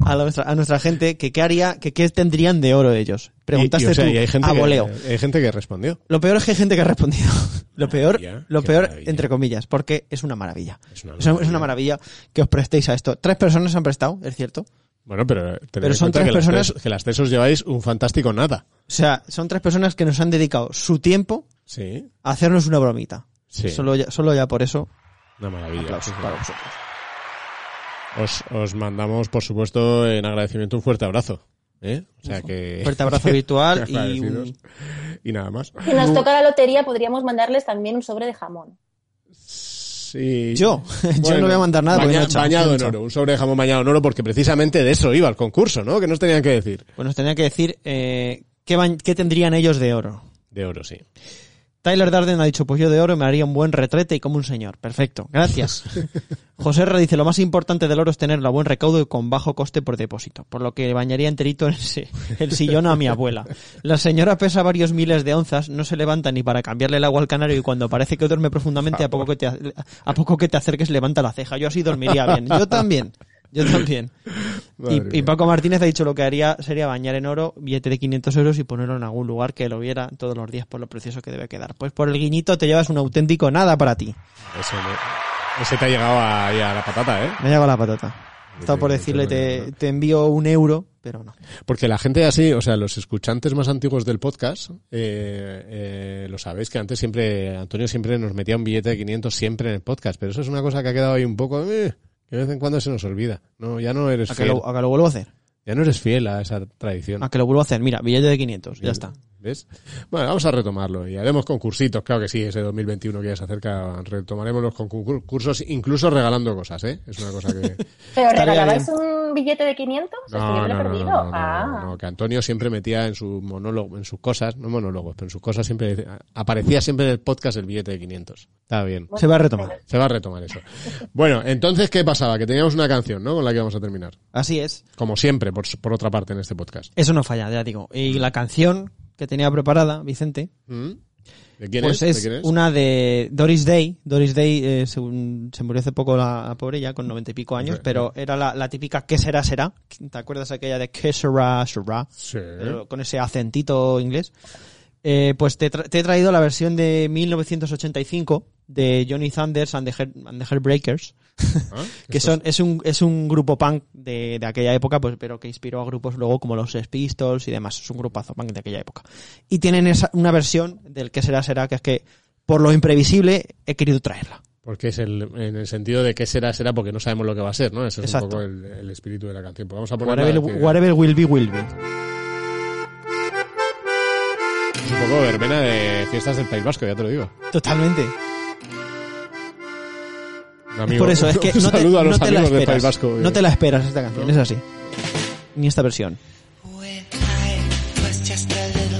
a nuestra, a nuestra gente, que qué haría, que qué tendrían de oro ellos. Preguntaste y, y, o sea, tú, y hay gente a que- voleo. hay gente que respondió. Lo peor es que hay gente que ha respondido. Lo peor, maravilla, lo peor, maravilla. entre comillas, porque es una maravilla. Es una es maravilla que os prestéis a esto. Tres personas han prestado, es cierto. Bueno, pero, Pero son tres que las personas- tres- que las tres os lleváis un fantástico nada. O sea, son tres personas que nos han dedicado su tiempo Sí. a hacernos una bromita. Sí. Solo, ya, solo ya por eso, Una maravilla. aplausos Sí, sí. para vosotros. Os, os mandamos, por supuesto, en agradecimiento un fuerte abrazo. ¿eh? O sea que... Fuerte abrazo virtual y un- Y nada más. Si nos toca la lotería, podríamos mandarles también un sobre de jamón. Sí. Yo, yo no voy a mandar nada porque baña- no bañado en oro, un sobre de jamón bañado en oro, porque precisamente de eso iba el concurso, ¿no? Que nos tenían que decir. Pues nos tenía que decir eh, ¿qué, qué tendrían ellos de oro. De oro, sí. Tyler Darden ha dicho, pues yo de oro me haría un buen retrete y como un señor. Perfecto, gracias. José R. dice, lo más importante del oro es tenerlo a buen recaudo y con bajo coste por depósito, por lo que bañaría enterito en el sillón a mi abuela. La señora pesa varios miles de onzas, no se levanta ni para cambiarle el agua al canario y cuando parece que duerme profundamente, a poco que te, a poco que te acerques levanta la ceja. Yo así dormiría bien. Yo también. Yo también. Y. Paco Martínez ha dicho lo que haría sería bañar en oro, billete de 500 euros y ponerlo en algún lugar que lo viera todos los días por lo precioso que debe quedar. Pues por el guiñito te llevas un auténtico nada para ti. Ese, me- ese te ha llegado ahí a la patata, ¿eh? Me ha llegado la patata. He estado por decirle te, te envío un euro, pero no. Porque la gente así, o sea, los escuchantes más antiguos del podcast, eh, eh, lo sabéis que antes siempre, Antonio siempre nos metía un billete de 500 siempre en el podcast, pero eso es una cosa que ha quedado ahí un poco, eh, que de vez en cuando se nos olvida. No, ya no eres ¿A que, fiel. lo, a que lo vuelvo a hacer? Ya no eres fiel a esa tradición. A que lo vuelvo a hacer. Mira, billete de 500, ya está. ¿Ves? Bueno, vamos a retomarlo y haremos concursitos, claro que sí, ese 2021 que ya se acerca, retomaremos los concursos, incluso regalando cosas, ¿eh? Es una cosa que... ¿Pero regalabais un billete de 500? Es que yo me lo he perdido. no, no, ah. no, no, que Antonio siempre metía en su monólogo, en sus cosas, no monólogos, pero en sus cosas siempre decía- aparecía siempre en el podcast el billete de 500. Está bien. Se va a retomar. Se va a retomar eso. Bueno, entonces, ¿qué pasaba? Que teníamos una canción, ¿no? Con la que vamos a terminar. Así es. Como siempre, por, por otra parte, en este podcast. Eso no falla, ya digo. Y la canción que tenía preparada, Vicente, ¿Mm? ¿De quién pues es? es, ¿De quién es? una de Doris Day. Doris Day eh, según- se murió hace poco la, la pobre ya, con noventa y pico años, pero era la, la típica ¿qué será, será? ¿Te acuerdas aquella de ¿qué será, será? Sí. Con ese acentito inglés. Eh, pues te, tra- te he traído la versión de 1985 de Johnny Thunders and the, Heart- and the Heartbreakers, ¿Ah? que son, es un, es un grupo punk de, de aquella época, pues, pero que inspiró a grupos luego como los Pistols y demás. Es un grupazo punk de aquella época. Y tienen esa, una versión del que será, será, que es que por lo imprevisible he querido traerla. Porque es el, en el sentido de que será, será porque no sabemos lo que va a ser, ¿no? Ese es Exacto. un poco el, el espíritu de la canción. Pues vamos a poner Whatever, whatever will be, will be. un poco verbena de fiestas del País Vasco, ya te lo digo. Totalmente. Amigo- Por eso, es que un no te, saludo a los no te la esperas. País Vasco. No te la esperas esta canción, es así. Ni esta versión. When I was just a little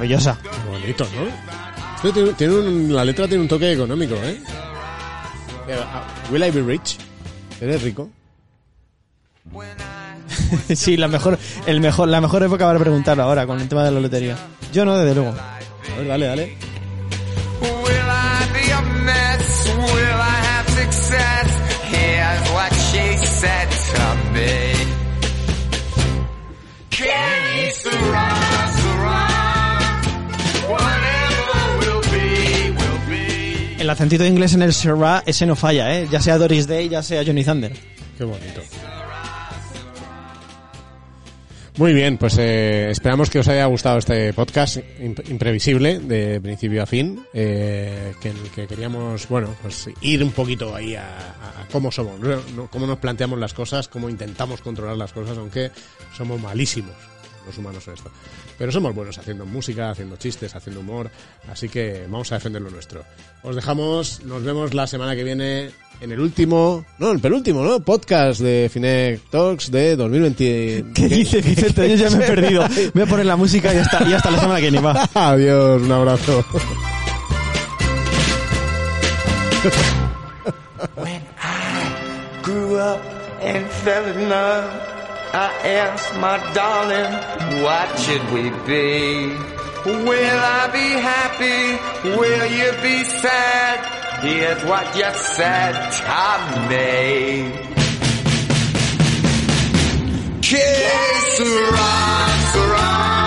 Maravillosa. Qué bonito, ¿no? Tiene, tiene un- la letra tiene un toque económico, ¿eh? Eh, ah, Will I be rich? ¿Eres rico? sí, la mejor, el mejor, la mejor época para preguntarlo ahora con el tema de la lotería. Yo no, desde luego. A ver, dale, dale. Acentito inglés en el Syrah, ese no falla, ¿eh? Ya sea Doris Day, ya sea Johnny Thunder. Qué bonito. Muy bien, pues eh, esperamos que os haya gustado este podcast imp- imprevisible de principio a fin, eh, que que queríamos, bueno, pues ir un poquito ahí a, cómo somos, cómo nos planteamos las cosas, cómo intentamos controlar las cosas, aunque somos malísimos los humanos en esto. Pero somos buenos haciendo música, haciendo chistes, haciendo humor, así que vamos a defender lo nuestro. Os dejamos, nos vemos la semana que viene en el último, no, el penúltimo, ¿no? Podcast de Finec Talks de 2020. ¿Qué dice Vicente? Yo ya me he perdido. Voy a poner la música y hasta, y hasta la semana que viene va. Adiós, un abrazo. When I grew up and fell in love, I asked my darling, what should we be? Will I be happy? Will you be sad? Here's what you said to me. Que sera, sera.